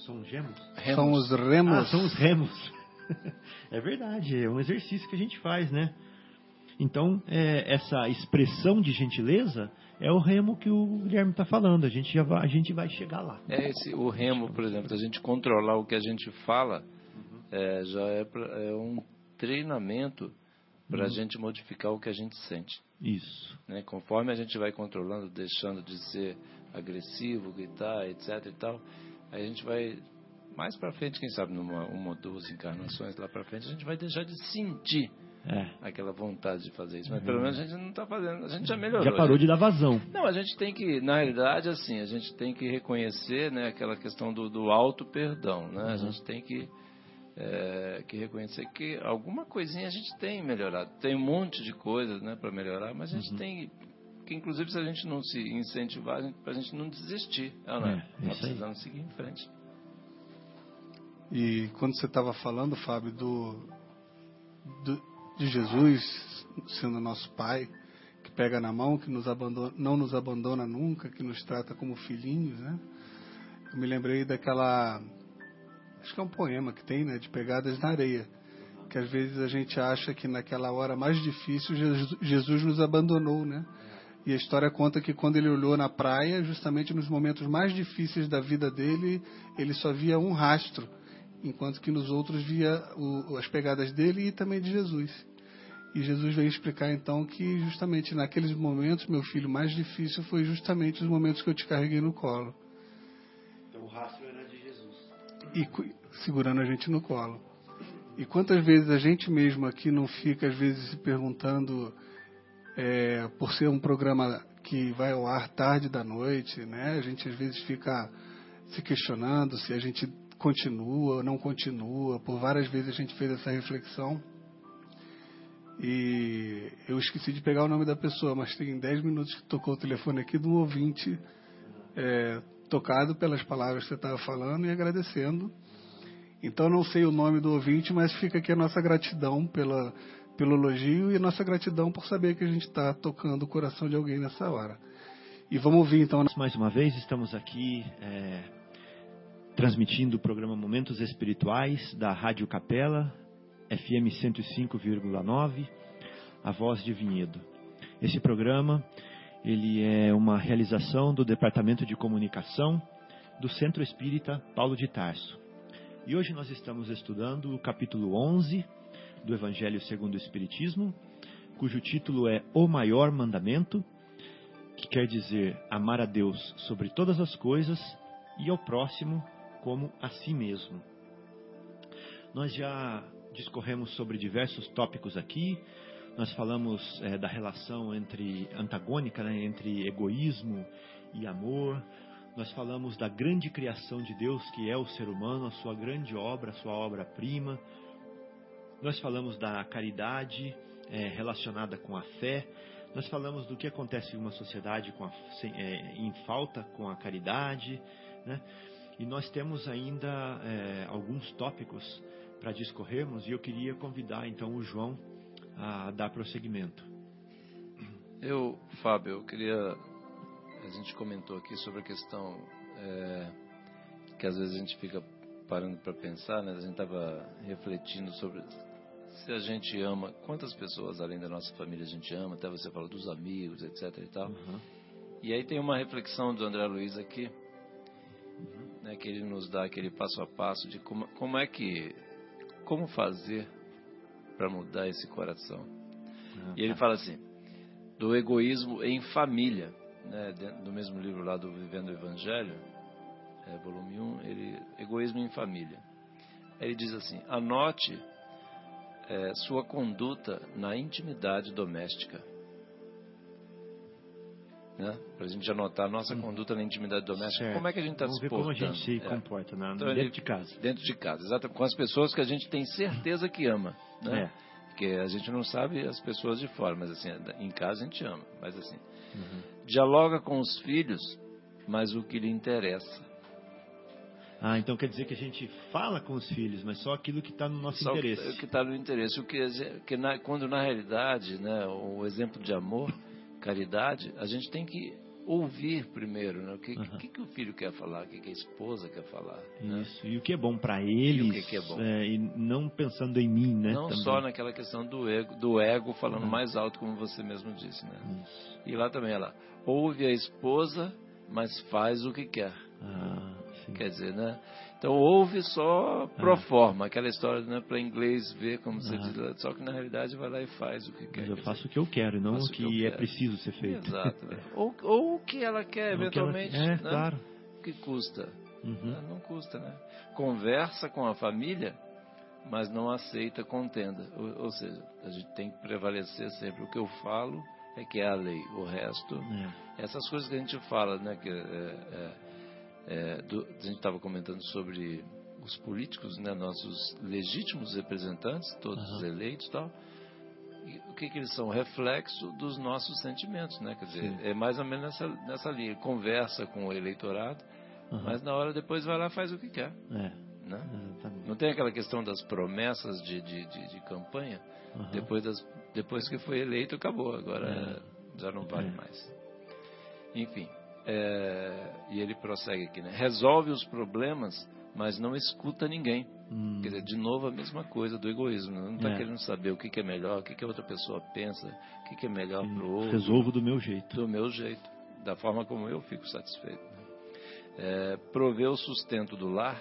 São gemos? Remos. São os remos. Ah, são os remos. é verdade, é um exercício que a gente faz, né? Então, é, essa expressão de gentileza é o remo que o Guilherme está falando. A gente, já vai, a gente vai chegar lá. É esse, o remo, por exemplo, a gente controlar o que a gente fala, uhum. é, já é, é, um treinamento para a uhum. gente modificar o que a gente sente. Isso. Né? Conforme a gente vai controlando, deixando de ser agressivo, gritar, etc e tal, a gente vai mais para frente, quem sabe numa uma ou duas encarnações lá para frente, a gente vai deixar de sentir é. aquela vontade de fazer isso. Mas pelo menos a gente não está fazendo, a gente já melhorou. Já parou gente, de dar vazão. Não, a gente tem que, na realidade, assim, a gente tem que reconhecer, né, aquela questão do, do auto perdão, né? Uhum. A gente tem que é, que reconhecer que alguma coisinha a gente tem melhorado. Tem um monte de coisas, né, para melhorar, mas a gente uhum. tem que inclusive se a gente não se incentivar, para a gente não desistir, não, é, nós precisamos seguir em frente. E quando você estava falando, Fábio, do, do, de Jesus sendo nosso Pai, que pega na mão, que nos abandona, não nos abandona nunca, que nos trata como filhinhos, né? Eu me lembrei daquela, acho que é um poema que tem, né, de pegadas na areia, que às vezes a gente acha que naquela hora mais difícil Jesus nos abandonou, né? E a história conta que quando ele olhou na praia, justamente nos momentos mais difíceis da vida dele, ele só via um rastro enquanto que nos outros via o, as pegadas dele e também de Jesus. E Jesus veio explicar então que justamente naqueles momentos, meu filho, mais difícil foi justamente os momentos que eu te carreguei no colo. Então o rastro era de Jesus. E segurando a gente no colo. E quantas vezes a gente mesmo aqui não fica às vezes se perguntando, é, por ser um programa que vai ao ar tarde da noite, né? A gente às vezes fica se questionando se a gente continua ou não continua. Por várias vezes a gente fez essa reflexão. E eu esqueci de pegar o nome da pessoa, mas tem 10 minutos que tocou o telefone aqui do ouvinte, é, tocado pelas palavras que você estava falando e agradecendo. Então não sei o nome do ouvinte, mas fica aqui a nossa gratidão pela, pelo elogio e a nossa gratidão por saber que a gente está tocando o coração de alguém nessa hora. E vamos ouvir então. Mais uma vez, estamos aqui é, transmitindo o programa Momentos Espirituais da Rádio Capela, FM 105,9, A Voz de Vinhedo. Esse programa ele é uma realização do Departamento de Comunicação do Centro Espírita Paulo de Tarso. E hoje nós estamos estudando o capítulo 11 do Evangelho segundo o Espiritismo, cujo título é O Maior Mandamento, que quer dizer amar a Deus sobre todas as coisas e ao próximo como a si mesmo. Nós já discorremos sobre diversos tópicos aqui. Nós falamos é, da relação entre antagônica, né, entre egoísmo e amor. Nós falamos da grande criação de Deus que é o ser humano, a sua grande obra, a sua obra-prima. Nós falamos da caridade é, relacionada com a fé. Nós falamos do que acontece em uma sociedade a, sem, é, em falta com a caridade. Né? E nós temos ainda é, alguns tópicos para discorrermos e eu queria convidar então o João a dar prosseguimento. Eu, Fábio, eu queria. A gente comentou aqui sobre a questão é, que às vezes a gente fica parando para pensar, né? A gente estava refletindo sobre se a gente ama, quantas pessoas além da nossa família a gente ama, até você falou dos amigos, etc e tal. Uhum. E aí tem uma reflexão do André Luiz aqui, né, que ele nos dá aquele passo a passo de como, como é que, como fazer para mudar esse coração. Ah, e ele tá. fala assim, do egoísmo em família, né, do mesmo livro lá do Vivendo o Evangelho, é, volume 1, ele, egoísmo em família. Ele diz assim, anote é, sua conduta na intimidade doméstica né? Para a gente anotar a nossa conduta na intimidade doméstica. Certo. Como é que a gente está se ver portando? como a gente se É. comporta Então, dentro ele- de casa. Dentro de casa, exato. Com as pessoas que a gente tem certeza que ama, né? É. Porque a gente não sabe as pessoas de fora, mas assim, em casa a gente ama. Mas assim, Uhum. dialoga com os filhos, mas o que lhe interessa. Ah, então quer dizer que a gente fala com os filhos, mas só aquilo que está no nosso Só o interesse. que está no interesse. O que, que na- quando na realidade, né, o exemplo de amor, caridade, a gente tem que ouvir primeiro, né? O que, Aham. que, que o filho quer falar, o que, que a esposa quer falar. né? Isso. E o que é bom para eles, que que é bom. é, e não pensando em mim, né? Não também. só naquela questão do ego, do ego falando Uhum. mais alto, como você mesmo disse, né? Isso. E lá também ela ouve a esposa, mas faz o que quer. Ah. Quer dizer, né? Então ouve só pro forma, aquela história né, para inglês ver como você Ah. diz, só que na realidade vai lá e faz o que quer. Mas eu faço o que eu quero, e não o que, que é quero. preciso ser feito. Exato. né? ou, ou o que ela quer, O que ela- eventualmente. É, né? claro. O que custa? Uhum. Né? Não custa, né? Conversa com a família, mas não aceita contenda. Ou, ou seja, a gente tem que prevalecer sempre. O que eu falo é que é a lei. O resto, É. essas coisas que a gente fala, né? Que, é, é, é, do- a gente estava comentando sobre os políticos, né? Nossos legítimos representantes, todos Aham. eleitos e tal. E o que, que eles são? Reflexo dos nossos sentimentos, né? Quer dizer, Sim. é mais ou menos nessa, nessa linha. Conversa com o eleitorado, Aham. mas na hora depois vai lá e faz o que quer. É, Né? Não tem aquela questão das promessas de, de, de, de campanha? Aham. Depois, das, depois que foi eleito, acabou. Agora já não vale É. mais. Enfim, é, e ele prossegue aqui, né? Resolve os problemas, mas não escuta ninguém. Hum, Quer dizer, de novo a mesma coisa do egoísmo. né? Não está É. querendo saber o que, que é melhor, o que, que a outra pessoa pensa, o que, que é melhor para o outro Resolvo do meu jeito. do meu jeito, da forma como eu fico satisfeito. né? É, prover o sustento do lar,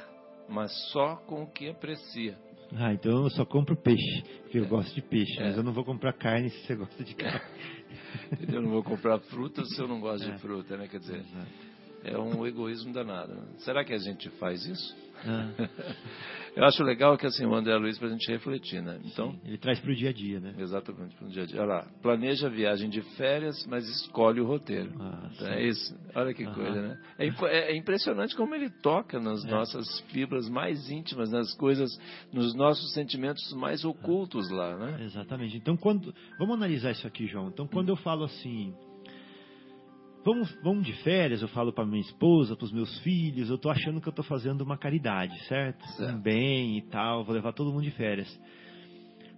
mas só com o que aprecia. Ah, então eu só compro peixe, porque eu gosto de peixe, É. mas eu não vou comprar carne se você gosta de carne. Eu não vou comprar fruta se eu não gosto É. de fruta, né? Quer dizer, Exato. É um egoísmo danado. né? Será que a gente faz isso? Ah, Eu acho legal que assim, o André Luiz para a gente refletir, né? Então, sim, ele traz para o dia a dia, né? exatamente, para o dia a dia. Olha lá, planeja a viagem de férias, mas escolhe o roteiro. Ah, Então, é isso. Olha que Aham. coisa, né? É, é- é impressionante como ele toca nas É. nossas fibras mais íntimas, nas coisas, nos nossos sentimentos mais ocultos lá, né? Exatamente. Então, quando. Vamos analisar isso aqui, João. Então, quando eu falo assim. Vamos, vamos de férias, eu falo para minha esposa, para os meus filhos, eu estou achando que eu estou fazendo uma caridade, certo? Certo. Um bem e tal, vou levar todo mundo de férias.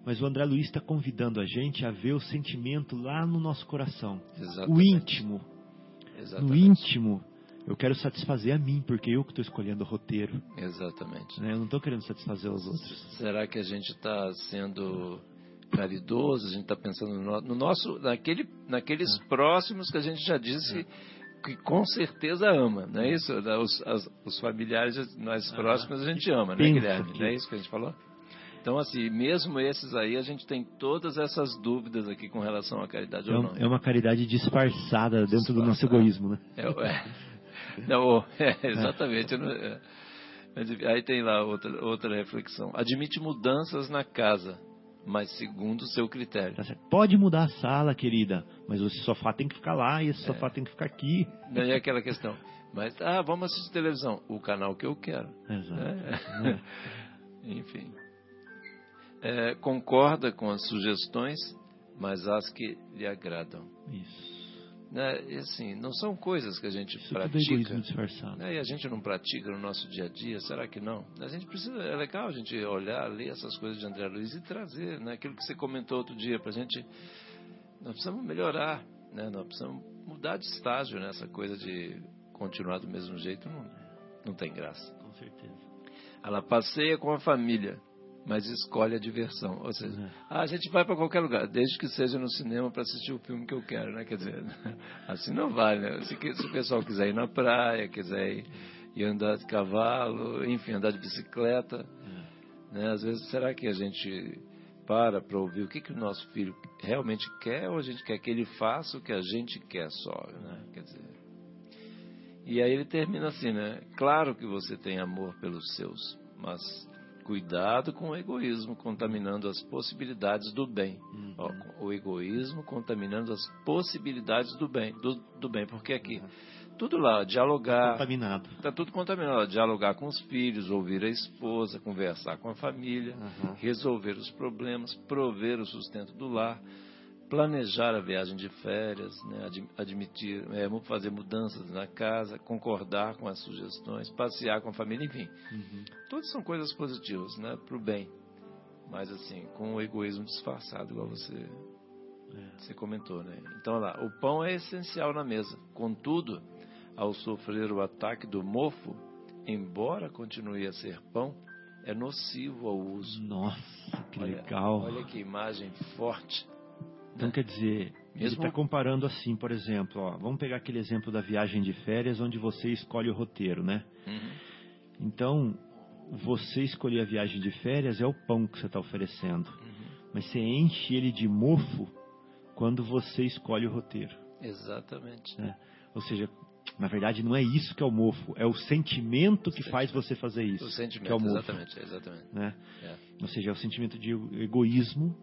Mas o André Luiz está convidando a gente a ver o sentimento lá no nosso coração. O Exatamente. íntimo. No Exatamente. íntimo, eu quero satisfazer a mim, porque eu que estou escolhendo o roteiro. Exatamente. né? Eu não estou querendo satisfazer os outros. Será que a gente está sendo caridoso? A gente está pensando no, no nosso, naquele, naqueles Ah. próximos que a gente já disse que com certeza ama, não é isso? Os, as- os familiares mais próximos a gente ama, né, Guilherme? Não é isso que a gente falou? Então, assim, mesmo esses aí, a gente tem todas essas dúvidas aqui com relação à caridade É, ou não. é uma caridade disfarçada dentro do nosso Disfarçada. egoísmo, né? É, é. Não, é, exatamente. não- é. Aí tem lá outra, outra reflexão. Admite mudanças na casa, mas segundo o seu critério. Tá certo. Pode mudar a sala, querida, mas esse sofá tem que ficar lá e esse É. sofá tem que ficar aqui. Daí é aquela questão. Mas, ah, vamos assistir televisão. O canal que eu quero. Exato. Enfim. É, concorda com as sugestões, mas as que lhe agradam. Isso. Né? E, assim, não são coisas que a gente Isso é pratica. né, E a gente não pratica no nosso dia a dia, será que não? A gente precisa, é legal a gente olhar, ler essas coisas de André Luiz e trazer, né? Aquilo que você comentou outro dia, para a gente, nós precisamos melhorar, né? Nós precisamos mudar de estágio nessa coisa de continuar do mesmo jeito, não, não tem graça. Com certeza. Ela passeia com a família, mas escolhe a diversão. Ou seja, É. ah, a gente vai para qualquer lugar, desde que seja no cinema para assistir o filme que eu quero, né? Quer dizer, assim não vale, né? Se, se o pessoal quiser ir na praia, quiser ir, ir andar de cavalo, enfim, andar de bicicleta, né? Às vezes, será que a gente para para ouvir o que, que o nosso filho realmente quer ou a gente quer que ele faça o que a gente quer só, né? Quer dizer... E aí ele termina assim, né? Claro que você tem amor pelos seus, mas cuidado com o egoísmo contaminando as possibilidades do bem. Uhum. Ó, o egoísmo contaminando as possibilidades do bem, do, do bem, porque aqui tudo lá, dialogar, Contaminado. Está tudo contaminado. Dialogar com os filhos, ouvir a esposa, conversar com a família, Uhum. resolver os problemas, prover o sustento do lar, planejar a viagem de férias, né, ad- admitir, é, fazer mudanças na casa, concordar com as sugestões, passear com a família, enfim. Uhum. Todas são coisas positivas, né, para o bem. Mas assim, com o egoísmo disfarçado, igual você, É. você comentou, né? Então, olha lá, o pão é essencial na mesa. Contudo, ao sofrer o ataque do mofo, embora continue a ser pão, é nocivo ao uso. Nossa, que Olha- legal. Olha que imagem forte. Então quer dizer, ele Mesmo- está comparando assim, por exemplo, ó, vamos pegar aquele exemplo da viagem de férias onde você escolhe o roteiro, né? Uhum. Então, você escolher a viagem de férias é o pão que você está oferecendo. Uhum. Mas você enche ele de mofo quando você escolhe o roteiro. Exatamente. né? Ou seja, na verdade não é isso que é o mofo, é o sentimento que faz você fazer isso. O que sentimento, é o mofo, exatamente, exatamente. né? É. Ou seja, é o sentimento de egoísmo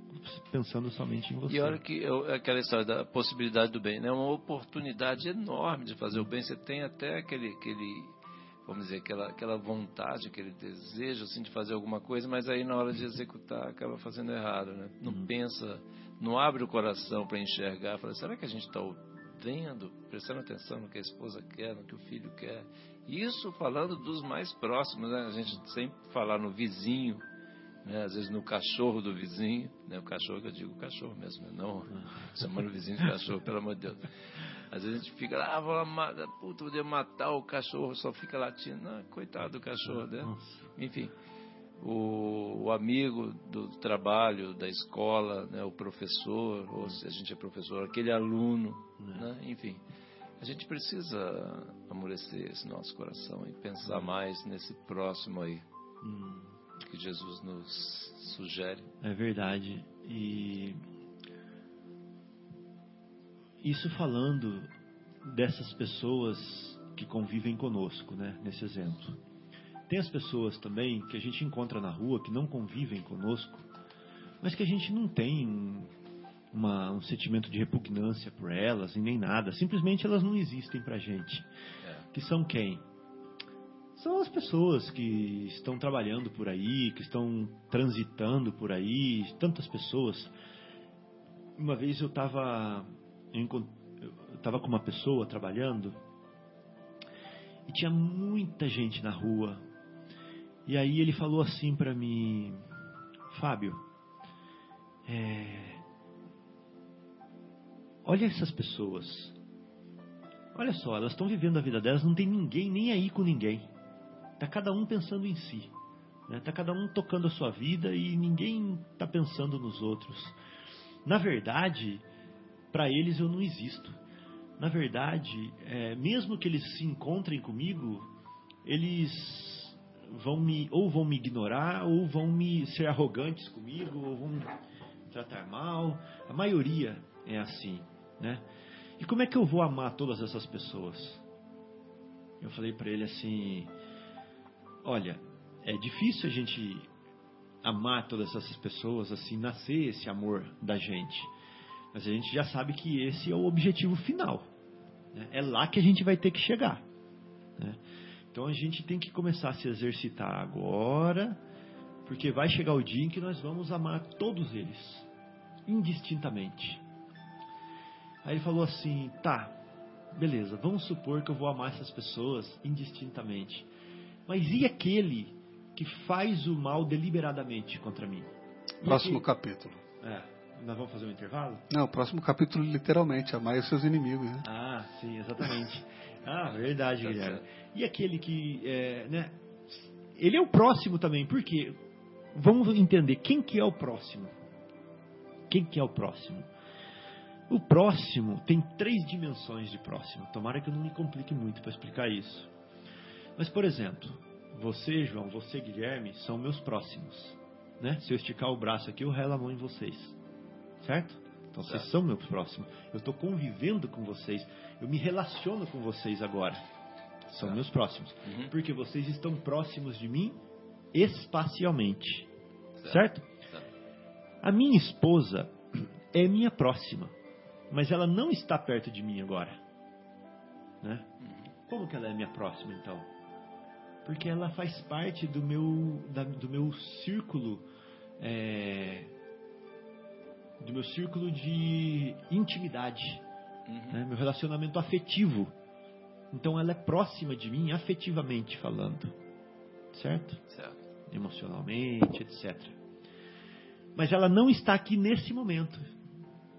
pensando somente em você. E olha que eu- aquela história da possibilidade do bem, né? Uma oportunidade enorme de fazer o bem. Você tem até aquele, aquele vamos dizer, aquela, aquela vontade, aquele desejo assim de fazer alguma coisa, mas aí na hora de executar acaba fazendo errado, né? Não Uhum. pensa, não abre o coração para enxergar, fala, será que a gente está vendo, prestando atenção no que a esposa quer, no que o filho quer? Isso falando dos mais próximos, né? A gente sempre falar no vizinho, né? às vezes no cachorro do vizinho, né? o cachorro que eu digo cachorro mesmo, né? não chamando o vizinho de cachorro, pelo amor de Deus. Às vezes a gente fica lá, ah, vou lá, puta, vou matar o cachorro, só fica latindo, não, coitado do cachorro, né? Enfim, o, o amigo do trabalho, da escola, né? o professor, ou se a gente é professor, aquele aluno, né? enfim. A gente precisa amolecer esse nosso coração e pensar mais nesse próximo aí Hum, que Jesus nos sugere. é verdade. E isso falando dessas pessoas que convivem conosco, né? Nesse exemplo. Tem as pessoas também que a gente encontra na rua que não convivem conosco, mas que a gente não tem um, uma- um sentimento de repugnância por elas e nem nada. Simplesmente elas não existem pra gente. É. Que são quem? São as pessoas que estão trabalhando por aí, que estão transitando por aí, tantas pessoas. Uma vez eu estava eu estava com uma pessoa trabalhando e tinha muita gente na rua. E aí ele falou assim para mim, Fábio, é, olha essas pessoas. Olha só, elas estão vivendo a vida delas, não tem ninguém nem aí com ninguém. Tá cada um pensando em si. Né? Tá cada um tocando a sua vida e ninguém tá pensando nos outros. Na verdade, para eles eu não existo. Na verdade, é, mesmo que eles se encontrem comigo, eles vão me ou vão me ignorar ou vão me ser arrogantes comigo ou vão me tratar mal. A maioria é assim, né? E como é que eu vou amar todas essas pessoas? Eu falei para ele assim: Olha, é difícil a gente amar todas essas pessoas, assim, nascer esse amor da gente. Mas a gente já sabe que esse é o objetivo final. né? É lá que a gente vai ter que chegar. né? Então a gente tem que começar a se exercitar agora, porque vai chegar o dia em que nós vamos amar todos eles, indistintamente. Aí ele falou assim: tá, beleza, vamos supor que eu vou amar essas pessoas indistintamente. Mas e aquele que faz o mal deliberadamente contra mim? E Próximo aquele- capítulo. É, nós vamos fazer um intervalo? Não, próximo capítulo, literalmente, amar os seus inimigos. Né? Ah, sim, exatamente. Ah, verdade, Tá Guilherme. certo. E aquele que, é, né? Ele é o próximo também, porque vamos entender quem que é o próximo. Quem que é o próximo? O próximo tem três dimensões de próximo. Tomara que eu não me complique muito para explicar isso. Mas, por exemplo, você, João, você, Guilherme, são meus próximos. Né? Se eu esticar o braço aqui, eu relo a mão em vocês. Certo? Então, vocês Certo. são meus próximos. Eu estou convivendo com vocês. Eu me relaciono com vocês agora. São Certo. meus próximos. Uhum. Porque vocês estão próximos de mim espacialmente. Certo? A minha esposa é minha próxima, mas ela não está perto de mim agora. Né? Como que ela é minha próxima então? Porque ela faz parte do meu, da, do meu círculo, é, do meu círculo de intimidade, Uhum. né? meu relacionamento afetivo. Então ela é próxima de mim afetivamente falando, certo? Certo. Emocionalmente, etc. Mas ela não está aqui nesse momento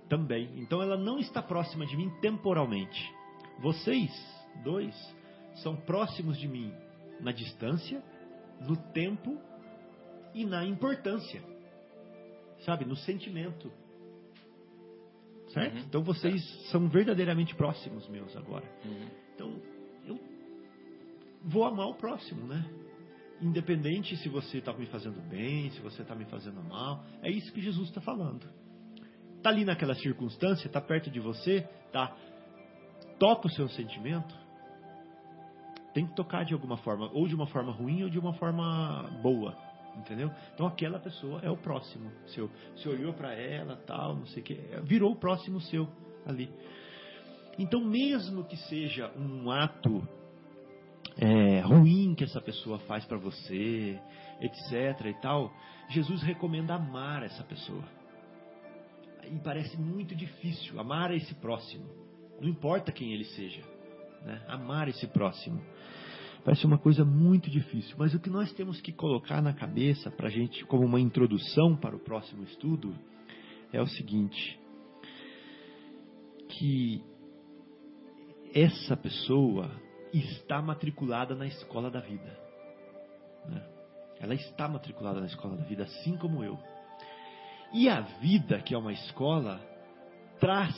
também. Então ela não está próxima de mim temporalmente. Vocês dois são próximos de mim na distância, no tempo e na importância. Sabe? No sentimento. Certo? Uhum. Então vocês são verdadeiramente próximos meus agora. Uhum. Então, eu vou amar o próximo, né? Independente se você está me fazendo bem, se você está me fazendo mal. É isso que Jesus está falando. Está ali naquela circunstância, está perto de você, tá? Toca o seu sentimento. Tem que tocar de alguma forma, ou de uma forma ruim ou de uma forma boa, entendeu? Então aquela pessoa é o próximo seu. Você olhou para ela, tal, não sei o que, virou o próximo seu ali. Então, mesmo que seja um ato é, ruim que essa pessoa faz para você, etc. e tal, Jesus recomenda amar essa pessoa. E parece muito difícil amar esse próximo, não importa quem ele seja, né? amar esse próximo. Parece uma coisa muito difícil, mas o que nós temos que colocar na cabeça para a gente, como uma introdução para o próximo estudo, é o seguinte: que essa pessoa está matriculada na escola da vida. né? Ela está matriculada na escola da vida, assim como eu. E a vida, que é uma escola, traz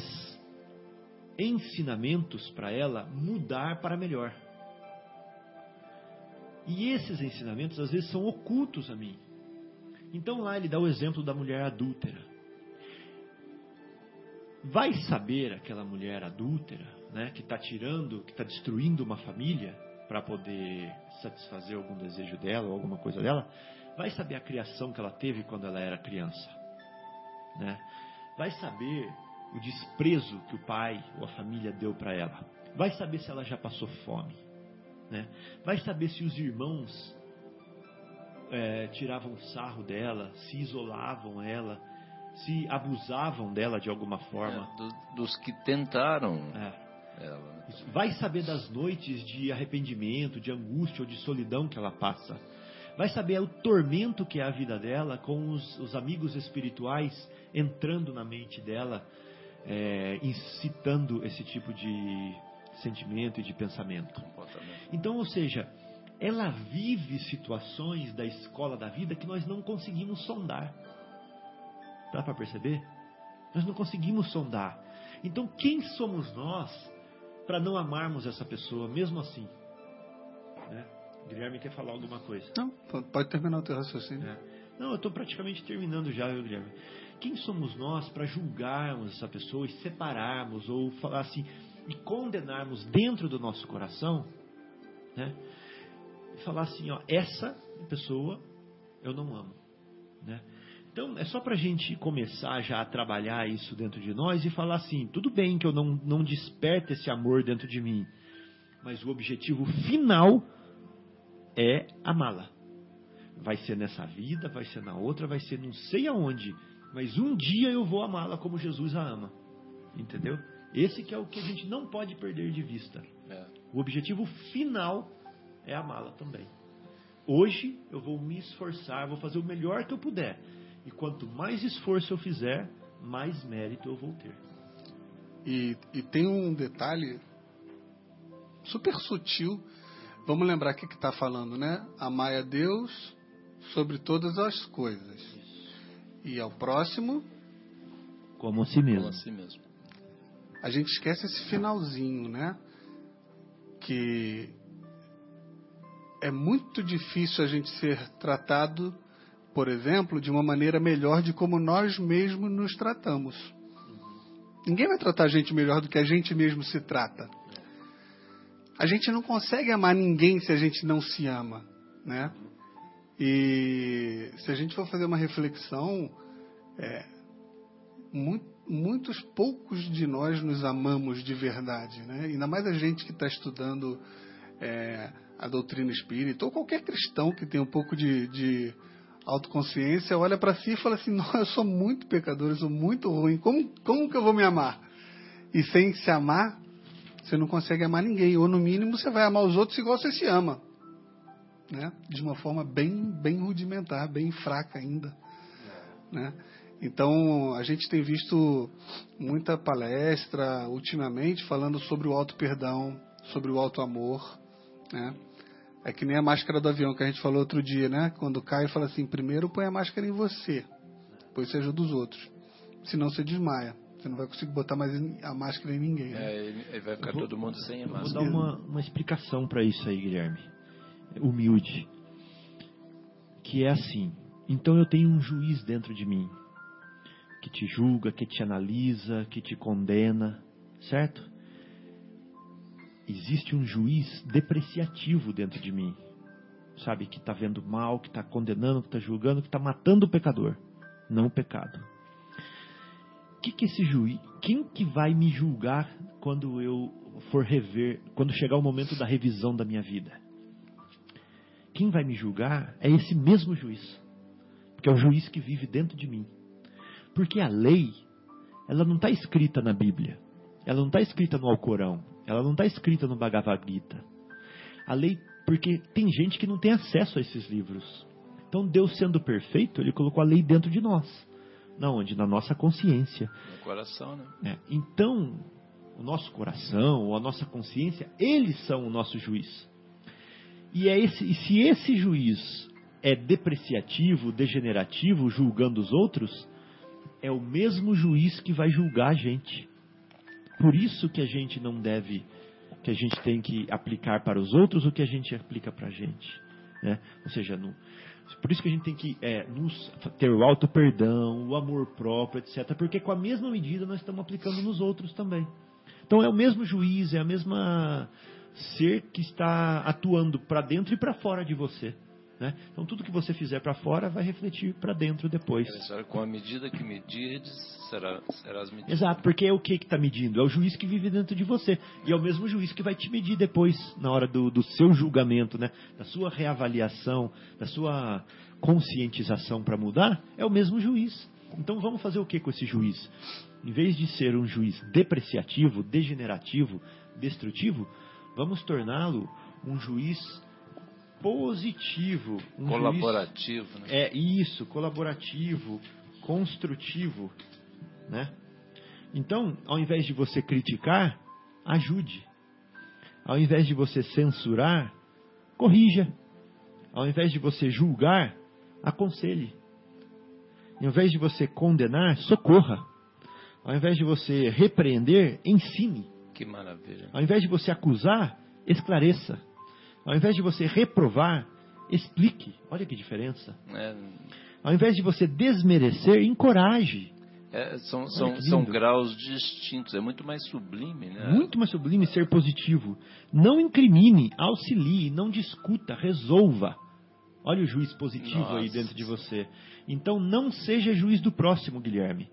ensinamentos para ela mudar para melhor. E esses ensinamentos às vezes são ocultos a mim. Então lá ele dá o exemplo da mulher adúltera. Vai saber aquela mulher adúltera, né, que está tirando, que está destruindo uma família para poder satisfazer algum desejo dela ou alguma coisa dela, vai saber a criação que ela teve quando ela era criança, né? Vai saber o desprezo que o pai ou a família deu para ela. Vai saber se ela já passou fome, né? Vai saber se os irmãos é, tiravam sarro dela, se isolavam ela, se abusavam dela de alguma forma. É, do- dos que tentaram É. ela. né? Vai saber das noites de arrependimento, de angústia ou de solidão que ela passa. Vai saber o tormento que é a vida dela com os, os amigos espirituais entrando na mente dela, é, incitando esse tipo de sentimento e de pensamento. Comportamento. Então, ou seja, ela vive situações da escola da vida que nós não conseguimos sondar. Dá para perceber? Nós não conseguimos sondar. Então, quem somos nós para não amarmos essa pessoa, mesmo assim? Né? Guilherme quer falar alguma coisa? Não, pode terminar o teu raciocínio. É. Não, eu estou praticamente terminando já, viu, Guilherme. Quem somos nós para julgarmos essa pessoa e separarmos ou falar assim e condenarmos dentro do nosso coração, né? E falar assim, ó, essa pessoa eu não amo, né? Então é só para a gente começar já a trabalhar isso dentro de nós e falar assim, tudo bem que eu não não desperto esse amor dentro de mim, mas o objetivo final é amá-la. Vai ser nessa vida, vai ser na outra, vai ser não sei aonde, mas um dia eu vou amá-la como Jesus a ama. Entendeu? Esse que é o que a gente não pode perder de vista. O objetivo final é amá-la também. Hoje eu vou me esforçar, vou fazer o melhor que eu puder. E quanto mais esforço eu fizer, mais mérito eu vou ter. E, e tem um detalhe super sutil. Vamos lembrar o que está falando, né? Amai a Deus sobre todas as coisas. E ao próximo, Como a si Como mesmo. assim mesmo. a gente esquece esse finalzinho, né? Que é muito difícil a gente ser tratado, por exemplo, de uma maneira melhor de como nós mesmos nos tratamos. Ninguém vai tratar a gente melhor do que a gente mesmo se trata. A gente não consegue amar ninguém se a gente não se ama, né? E se a gente for fazer uma reflexão, é, muito, muitos poucos de nós nos amamos de verdade, né? Ainda mais a gente que está estudando é, a doutrina espírita, ou qualquer cristão que tem um pouco de, de autoconsciência, olha para si e fala assim: Não, eu sou muito pecador, eu sou muito ruim, como, como que eu vou me amar? E sem se amar, você não consegue amar ninguém, ou no mínimo você vai amar os outros igual você se ama né? de uma forma bem, bem rudimentar, bem fraca ainda. Né? Então, a gente tem visto muita palestra ultimamente falando sobre o auto-perdão, sobre o auto-amor. Né? É que nem a máscara do avião que a gente falou outro dia, né? Quando cai, fala assim: primeiro põe a máscara em você, depois seja dos outros. Senão você desmaia. Você não vai conseguir botar mais a máscara em ninguém. Né? É, ele vai ficar vou, todo mundo sem a máscara. Vou dar uma, uma explicação para isso aí, Guilherme humilde, que é assim. Então eu tenho um juiz dentro de mim que te julga, que te analisa, que te condena, certo? Existe um juiz depreciativo dentro de mim, sabe? Que está vendo mal, que está condenando, que está julgando, que está matando o pecador, não o pecado. Que que esse juiz, quem que vai me julgar quando eu for rever, quando chegar o momento da revisão da minha vida? quem vai me julgar é esse mesmo juiz, porque é o juiz que vive dentro de mim. Porque a lei, ela não está escrita na Bíblia, ela não está escrita no Alcorão, ela não está escrita no Bhagavad Gita. A lei, porque tem gente que não tem acesso a esses livros. Então Deus sendo perfeito, Ele colocou a lei dentro de nós. Na onde? Na nossa consciência. No coração, né? É. Então, o nosso coração ou a nossa consciência, eles são o nosso juiz. E, é esse, e se esse juiz é depreciativo, degenerativo, julgando os outros, é o mesmo juiz que vai julgar a gente. Por isso que a gente não deve, que a gente tem que aplicar para os outros o que a gente aplica para a gente. Né? Ou seja, no, por isso que a gente tem que é, nos, ter o auto perdão, o amor próprio, etc. Porque com a mesma medida nós estamos aplicando nos outros também. Então é o mesmo juiz, é a mesma ser que está atuando para dentro e para fora de você. Né? Então tudo que você fizer para fora vai refletir para dentro depois. Com a medida que medirdes, será, serás medido. Exato, porque é o que está medindo? É o juiz que vive dentro de você. E é o mesmo juiz que vai te medir depois, na hora do, do seu julgamento, né? da sua reavaliação, da sua conscientização para mudar, é o mesmo juiz. Então vamos fazer o que com esse juiz? Em vez de ser um juiz depreciativo, degenerativo, destrutivo, Vamos torná-lo um juiz positivo. Um colaborativo. Juiz, né? É isso, colaborativo, construtivo. Né? Então, ao invés de você criticar, ajude. Ao invés de você censurar, corrija. Ao invés de você julgar, aconselhe. Ao invés de você condenar, socorra. Ao invés de você repreender, ensine. Que maravilha. Ao invés de você acusar, esclareça. Ao invés de você reprovar, explique. Olha que diferença. É... Ao invés de você desmerecer, encoraje. É, são, são, são graus distintos, é muito mais sublime, né? Muito mais sublime ser positivo. Não incrimine, auxilie, não discuta, resolva. Olha o juiz positivo Nossa. aí dentro de você. Então não seja juiz do próximo, Guilherme,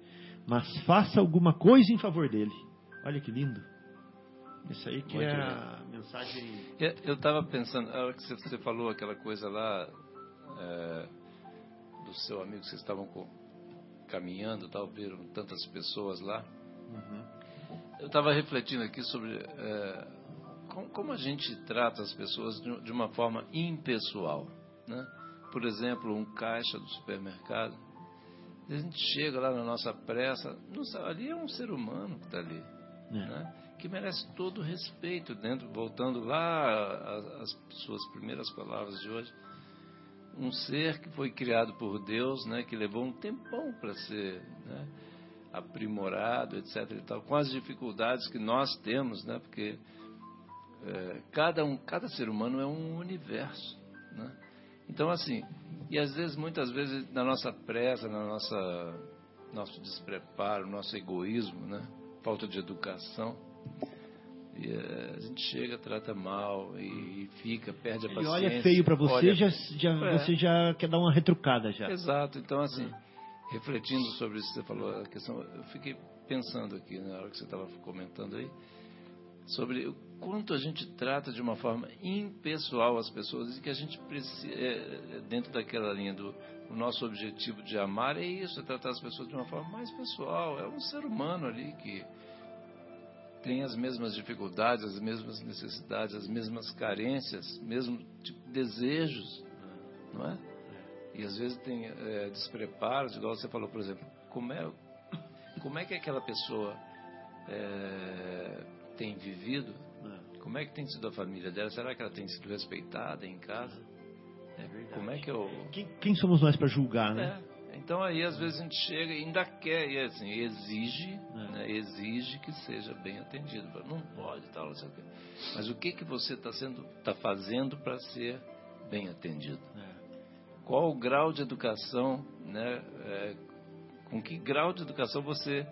mas faça alguma coisa em favor dele. Olha que lindo. Isso aí que Muito é bem. a mensagem. Eu estava pensando, a hora que você falou aquela coisa lá é, do seu amigo que vocês estavam caminhando, tal, viram tantas pessoas lá. Uhum. Eu estava refletindo aqui sobre é, como, como, a gente trata as pessoas de, de uma forma impessoal, né? Por exemplo, um caixa do supermercado. A gente chega lá na nossa pressa, nossa, ali é um ser humano que está ali. É. Né? que merece todo o respeito, dentro, voltando lá às suas primeiras palavras de hoje. Um ser que foi criado por Deus, né, que levou um tempão para ser né, aprimorado, etc. E tal, com as dificuldades que nós temos, né, porque é, cada, um, cada ser humano é um universo. Né? Então, assim, e às vezes, muitas vezes, na nossa pressa, na nossa nosso despreparo, nosso egoísmo, né? Falta de educação, E, uh, a gente chega, trata mal e, e fica, perde a Ele paciência. olha feio para você, olha- já, já, É. você já quer dar uma retrucada já. Exato. Então, assim, refletindo sobre isso que você falou, a questão, eu fiquei pensando aqui na hora que você estava comentando aí, sobre o quanto a gente trata de uma forma impessoal as pessoas e que a gente precisa, é, dentro daquela linha do o nosso objetivo de amar é isso, é tratar as pessoas de uma forma mais pessoal. É um ser humano ali que tem as mesmas dificuldades, as mesmas necessidades, as mesmas carências, mesmo tipo, desejos, não é? E às vezes tem é, despreparos, igual você falou, por exemplo, como é, como é que aquela pessoa é, tem vivido? Como é que tem sido a família dela? Será que ela tem sido respeitada em casa? Como é que eu... Quem, quem somos nós para julgar, né? É. Então aí às vezes a gente chega e ainda quer, e assim, exige, né, exige que seja bem atendido. Não pode tal, não sei o quê. Mas o que que você está sendo, tá fazendo para ser bem atendido? Qual o grau de educação, né? é, com que grau de educação você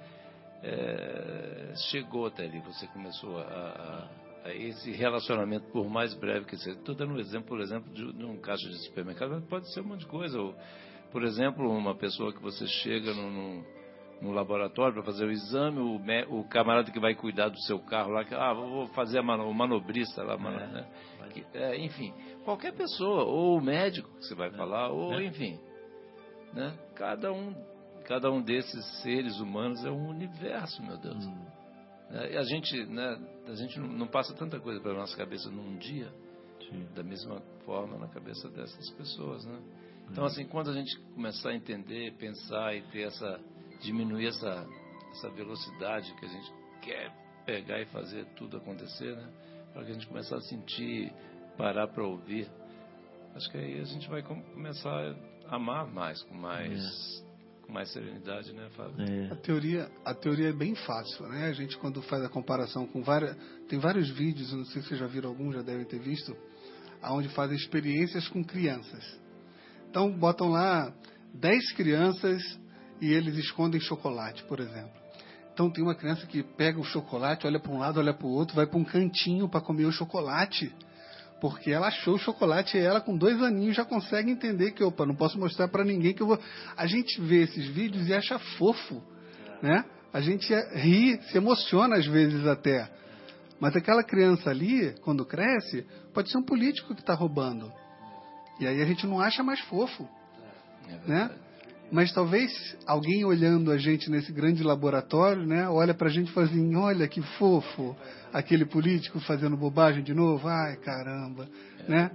é, chegou até ali? Você começou a, a- a esse relacionamento, por mais breve que seja. Estou dando um exemplo, por exemplo, de, de um caixa de supermercado, mas pode ser um monte de coisa. Ou, por exemplo, uma pessoa que você chega num, num- num laboratório para fazer o exame, o, o camarada que vai cuidar do seu carro lá, que, ah, vou fazer mano- o manobrista lá, mano, né? Que- é, enfim, qualquer pessoa, ou o médico que você vai falar, ou enfim, né? Cada um, cada um desses seres humanos é um universo, meu Deus. Né? E a gente, né, a gente não- passa tanta coisa pela nossa cabeça num dia, da mesma forma na cabeça dessas pessoas, né? Então, assim, quando a gente começar a entender, pensar e ter essa, diminuir essa, essa velocidade que a gente quer pegar e fazer tudo acontecer, né? Para que a gente começar a sentir, parar para ouvir, acho que aí a gente vai com- começar a amar mais, com mais, com mais serenidade, né, Fábio? É. A teoria, a teoria é bem fácil, né? A gente quando faz a comparação com várias, tem vários vídeos, eu não sei se vocês já viram alguns, já devem ter visto, aonde fazem experiências com crianças. Então botam lá 10 crianças e eles escondem chocolate, por exemplo. Então tem uma criança que pega o chocolate, olha para um lado, olha para o outro, vai para um cantinho para comer o chocolate. Porque ela achou o chocolate e ela com dois aninhos já consegue entender que, opa, não posso mostrar para ninguém que eu vou. A gente vê esses vídeos e acha fofo, né? A gente é- ri, se emociona às vezes até. Mas aquela criança ali, quando cresce, pode ser um político que está roubando. E aí a gente não acha mais fofo, É né? Mas talvez alguém olhando a gente nesse grande laboratório, né, olha pra gente e fala assim, olha que fofo, aquele político fazendo bobagem de novo, ai caramba, né?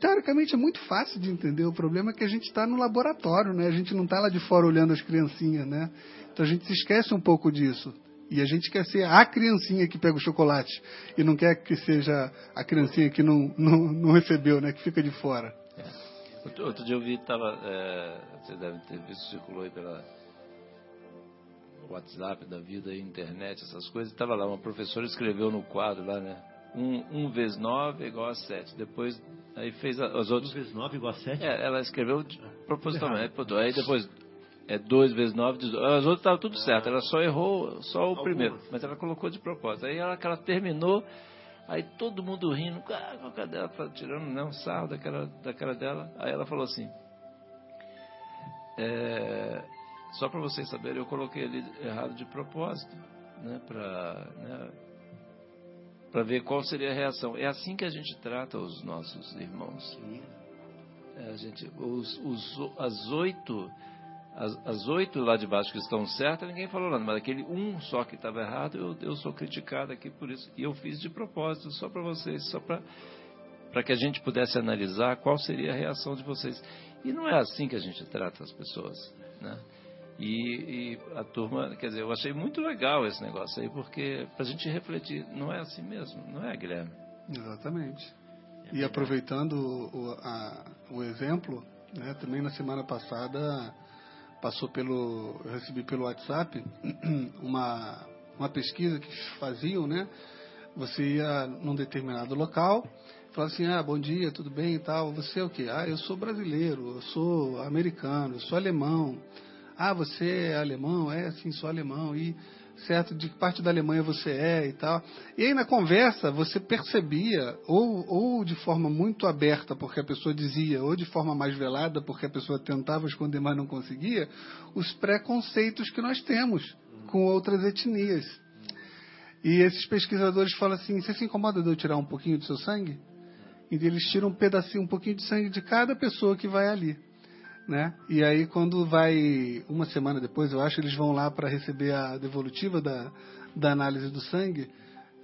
Teoricamente é muito fácil de entender, o problema é que a gente está no laboratório, né? A gente não está lá de fora olhando as criancinhas, né? Então a gente se esquece um pouco disso. E a gente quer ser a criancinha que pega o chocolate e não quer que seja a criancinha que não, não, não recebeu, né? Que fica de fora. Outro, outro dia eu vi, tava, é, você deve ter visto, circulou aí pela WhatsApp da vida, internet, essas coisas. Estava lá, uma professora escreveu no quadro lá, né? Um, um vezes nove é igual a sete. Depois, aí fez as 2 outras. vezes 9 igual a 7? É, ela escreveu de- propositalmente. botou. Aí depois, é 2 vezes 9, 18. As outras estavam tudo certo. Ela só errou só o primeiro. Mas ela colocou de propósito. Aí ela, que ela terminou, aí todo mundo rindo. Ah, é dela? Tá Tirando né, um sarro daquela, daquela dela. Aí ela falou assim. é, só para vocês saberem, eu coloquei ali errado de propósito. Né, para né, para ver qual seria a reação. É assim que a gente trata os nossos irmãos. É, a gente, os, os, as oito as, as oito lá de baixo que estão certas, ninguém falou nada, mas aquele um só que estava errado, eu, eu sou criticado aqui por isso. E eu fiz de propósito, só para vocês, só para que a gente pudesse analisar qual seria a reação de vocês. E não é assim que a gente trata as pessoas, né? E, e a turma, quer dizer, eu achei muito legal esse negócio aí, porque para a gente refletir, não é assim mesmo, não é, Guilherme? Exatamente. E aproveitando o, a- o exemplo, né, também na semana passada passou pelo, eu recebi pelo WhatsApp uma, uma pesquisa que faziam, né? Você ia num determinado local, falava assim, ah, bom dia, tudo bem e tal. Você é o quê? Ah, eu sou brasileiro, eu sou americano, eu sou alemão. Ah, você é alemão? É, sim, sou alemão. E certo? De que parte da Alemanha você é e tal. E aí na conversa você percebia, ou, ou de forma muito aberta, porque a pessoa dizia, ou de forma mais velada, porque a pessoa tentava esconder, mas não conseguia, os preconceitos que nós temos com outras etnias. E esses pesquisadores falam assim: você se incomoda de eu tirar um pouquinho do seu sangue? E eles tiram um pedacinho, um pouquinho de sangue de cada pessoa que vai ali né? E aí quando vai uma semana depois, eu acho, eles vão lá para receber a devolutiva da, da análise do sangue.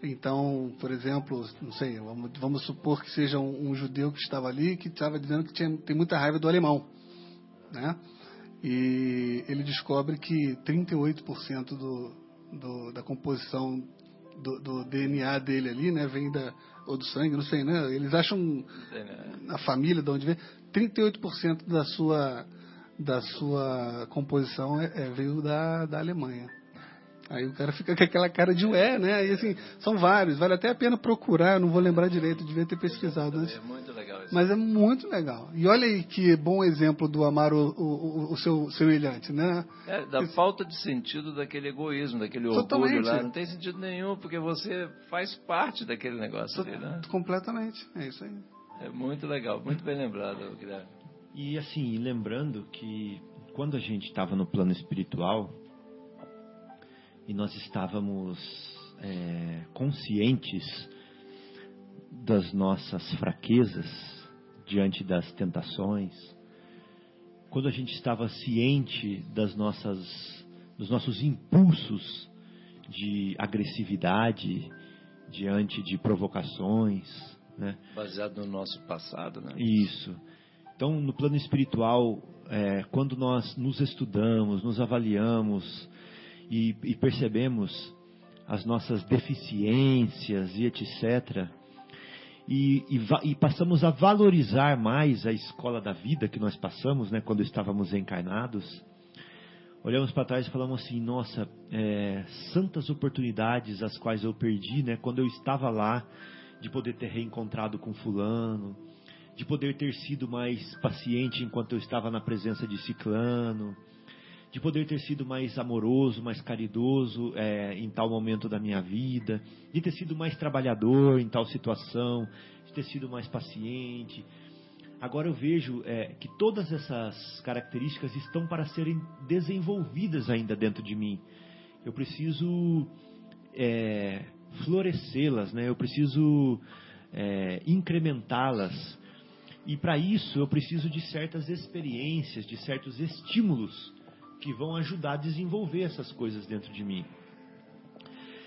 Então, por exemplo, não sei, vamos, vamos supor que seja um, um, judeu que estava ali que estava dizendo que tinha, tem muita raiva do alemão, né? E ele descobre que 38% do, do, da composição do, do, DNA dele ali, né, vem da ou do sangue, não sei, né? Eles acham a família de onde vem, 38% da sua, da sua composição é, é, veio da, da Alemanha. Aí o cara fica com aquela cara de ué, né? E assim, são vários, vale até a pena procurar, não vou lembrar direito, devia ter pesquisado antes. É muito legal. Mas é muito legal. E olha aí que bom exemplo do amar o, o, o seu semelhante, né? É, da Esse... falta de sentido daquele egoísmo, daquele Totalmente. orgulho lá. Não tem sentido nenhum, porque você faz parte daquele negócio ali, né? Completamente, é isso aí. É muito legal, muito bem lembrado, Guilherme. E assim, lembrando que quando a gente estava no plano espiritual e nós estávamos é, conscientes das nossas fraquezas diante das tentações, quando a gente estava ciente das nossas, dos nossos impulsos de agressividade diante de provocações, né? Baseado no nosso passado, né? Isso. Então, no plano espiritual, é, quando nós nos estudamos, nos avaliamos e, e percebemos as nossas deficiências e etc., e, e, e, passamos a valorizar mais a escola da vida que nós passamos, né, quando estávamos encarnados, olhamos para trás e falamos assim: nossa, é, santas oportunidades as quais eu perdi, né, quando eu estava lá de poder ter reencontrado com fulano, de poder ter sido mais paciente enquanto eu estava na presença de ciclano, de poder ter sido mais amoroso, mais caridoso é, em tal momento da minha vida, de ter sido mais trabalhador em tal situação, de ter sido mais paciente. Agora eu vejo é, que todas essas características estão para serem desenvolvidas ainda dentro de mim. Eu preciso é, florescê-las, né? eu preciso é, incrementá-las. E para isso eu preciso de certas experiências, de certos estímulos que vão ajudar a desenvolver essas coisas dentro de mim.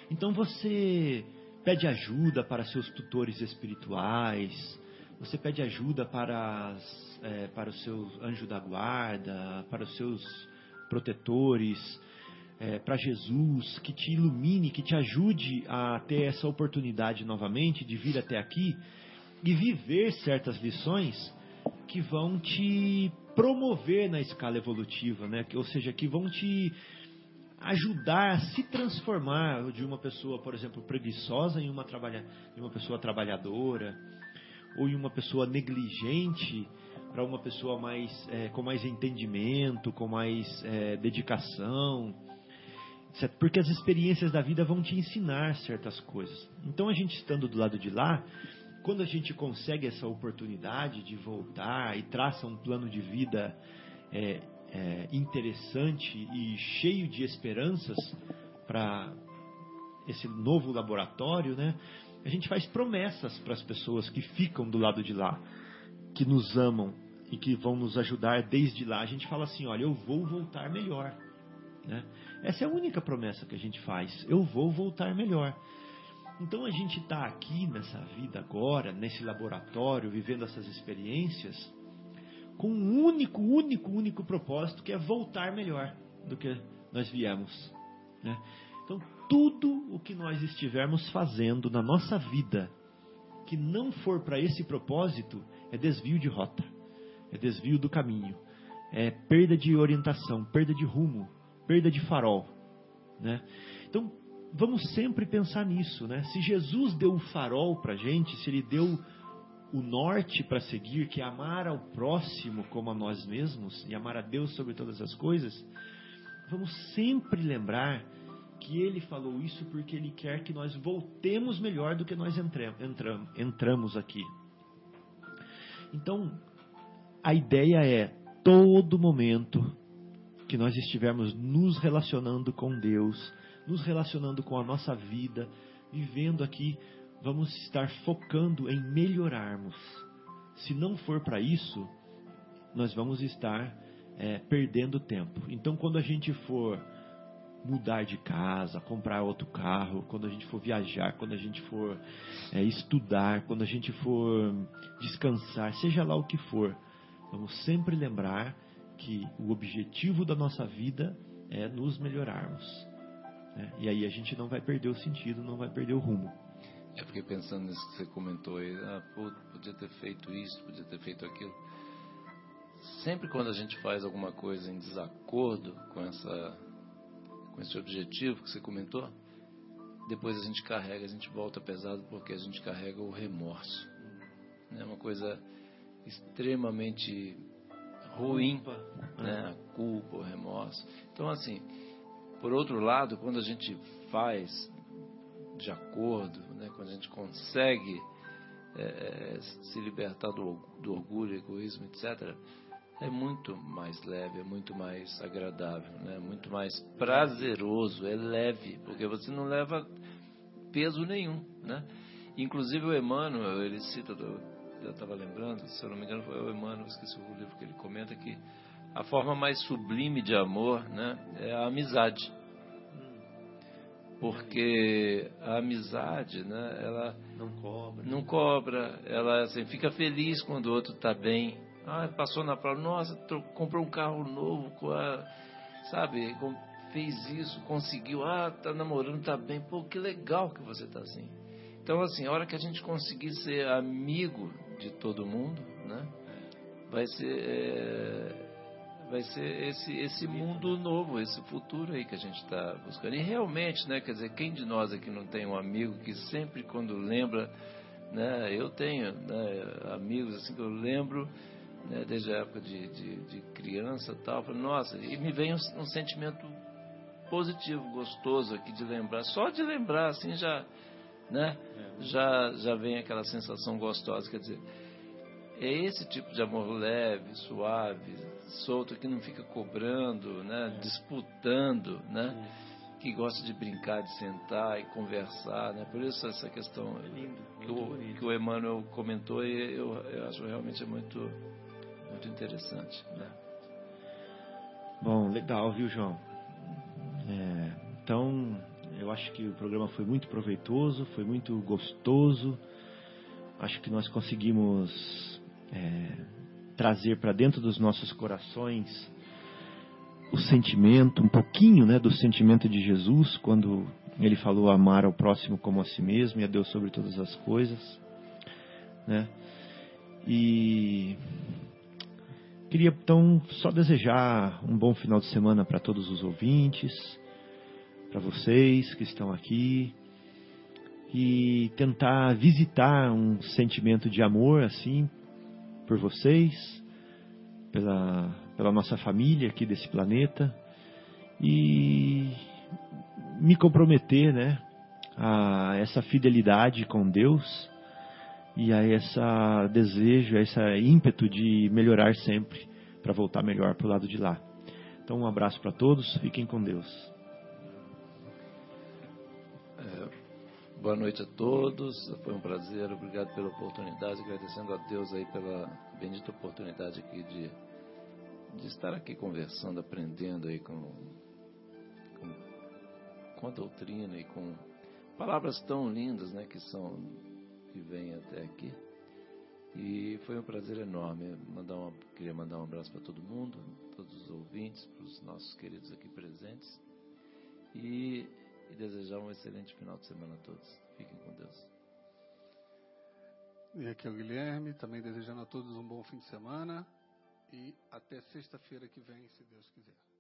Então você pede ajuda para seus tutores espirituais, você pede ajuda para, as, é, para o seu anjo da guarda, para os seus protetores, é, para Jesus, que te ilumine, que te ajude a ter essa oportunidade novamente de vir até aqui e viver certas lições que vão te promover na escala evolutiva, né? ou seja, que vão te ajudar a se transformar de uma pessoa, por exemplo, preguiçosa em uma, trabalha, em uma pessoa trabalhadora, ou em uma pessoa negligente para uma pessoa mais é, com mais entendimento, com mais é, dedicação, porque as experiências da vida vão te ensinar certas coisas. Então a gente estando do lado de lá, quando a gente consegue essa oportunidade de voltar e traça um plano de vida é, é, interessante e cheio de esperanças para esse novo laboratório, né? A gente faz promessas para as pessoas que ficam do lado de lá, que nos amam e que vão nos ajudar desde lá. A gente fala assim: olha, eu vou voltar melhor. Né? Essa é a única promessa que a gente faz. Eu vou voltar melhor. Então a gente está aqui nessa vida agora, nesse laboratório, vivendo essas experiências, com um único, único, único propósito, que é voltar melhor do que nós viemos. Né? Então tudo o que nós estivermos fazendo na nossa vida que não for para esse propósito é desvio de rota, é desvio do caminho, é perda de orientação, perda de rumo, perda de farol. Né? Então, vamos sempre pensar nisso. Né? Se Jesus deu o farol para gente, se Ele deu o norte para seguir, que é amar ao próximo como a nós mesmos e amar a Deus sobre todas as coisas, vamos sempre lembrar que ele falou isso porque ele quer que nós voltemos melhor do que nós entramos, entramos aqui. Então, a ideia é todo momento que nós estivermos nos relacionando com Deus, nos relacionando com a nossa vida, vivendo aqui, vamos estar focando em melhorarmos. Se não for para isso, nós vamos estar é, perdendo tempo. Então, quando a gente for mudar de casa, comprar outro carro, quando a gente for viajar, quando a gente for é, estudar, quando a gente for descansar, seja lá o que for, vamos sempre lembrar que o objetivo da nossa vida é nos melhorarmos. Né? E aí a gente não vai perder o sentido, não vai perder o rumo. Eu fiquei pensando nisso que você comentou aí, ah, pô, podia ter feito isso, podia ter feito aquilo. Sempre quando a gente faz alguma coisa em desacordo com essa com esse objetivo que você comentou, depois a gente carrega, a gente volta pesado porque a gente carrega o remorso. É uma coisa extremamente ruim, né? a culpa, o remorso. Então, assim, por outro lado, quando a gente faz de acordo, né? quando a gente consegue é, se libertar do, do orgulho, egoísmo, etc., é muito mais leve, é muito mais agradável, né? muito mais prazeroso, é leve, porque você não leva peso nenhum. Né? Inclusive o Emmanuel, ele cita, eu estava lembrando, se eu não me engano foi o Emmanuel, esqueci o livro que ele comenta, que a forma mais sublime de amor né, é a amizade. Porque a amizade, né, ela não cobra, não cobra ela assim, fica feliz quando o outro está bem, ah, passou na prova, nossa, comprou um carro novo, sabe, fez isso, conseguiu, ah, tá namorando, tá bem, pô, que legal que você tá assim. Então, assim, a hora que a gente conseguir ser amigo de todo mundo, né, vai ser, é, vai ser esse, esse mundo novo, esse futuro aí que a gente está buscando. E realmente, né, quer dizer, quem de nós aqui não tem um amigo que sempre quando lembra, né, eu tenho né, amigos assim que eu lembro né, desde a época de, de, de criança tal. Falei, nossa, e me vem um, um, sentimento positivo, gostoso aqui de lembrar. Só de lembrar, assim, já, né, é. já, já vem aquela sensação gostosa. Quer dizer, é esse tipo de amor leve, suave, solto, que não fica cobrando, né, é. disputando, né? que gosta de brincar, de sentar e conversar, né? Por isso essa questão é lindo, que, o, que o Emmanuel comentou e eu, eu acho realmente é muito muito interessante. Né? Bom, legal, viu, João? É, então, eu acho que o programa foi muito proveitoso, foi muito gostoso. Acho que nós conseguimos é, trazer para dentro dos nossos corações o sentimento, um pouquinho né, do sentimento de Jesus, quando ele falou amar ao próximo como a si mesmo e a Deus sobre todas as coisas. Né? E Queria então só desejar um bom final de semana para todos os ouvintes, para vocês que estão aqui e tentar visitar um sentimento de amor assim por vocês, pela, pela nossa família aqui desse planeta e me comprometer, né, a essa fidelidade com Deus e a esse desejo, a esse ímpeto de melhorar sempre para voltar melhor para o lado de lá. Então, um abraço para todos, fiquem com Deus. Boa noite a todos, foi um prazer, obrigado pela oportunidade, agradecendo a Deus aí pela bendita oportunidade aqui de, de estar aqui conversando, aprendendo aí com, com, com a doutrina e com palavras tão lindas, né, que são que vem até aqui. E foi um prazer enorme. Mandar uma, queria mandar um abraço para todo mundo, todos os ouvintes, para os nossos queridos aqui presentes. E, e desejar um excelente final de semana a todos. Fiquem com Deus. E aqui é o Guilherme, também desejando a todos um bom fim de semana. E até sexta-feira que vem, se Deus quiser.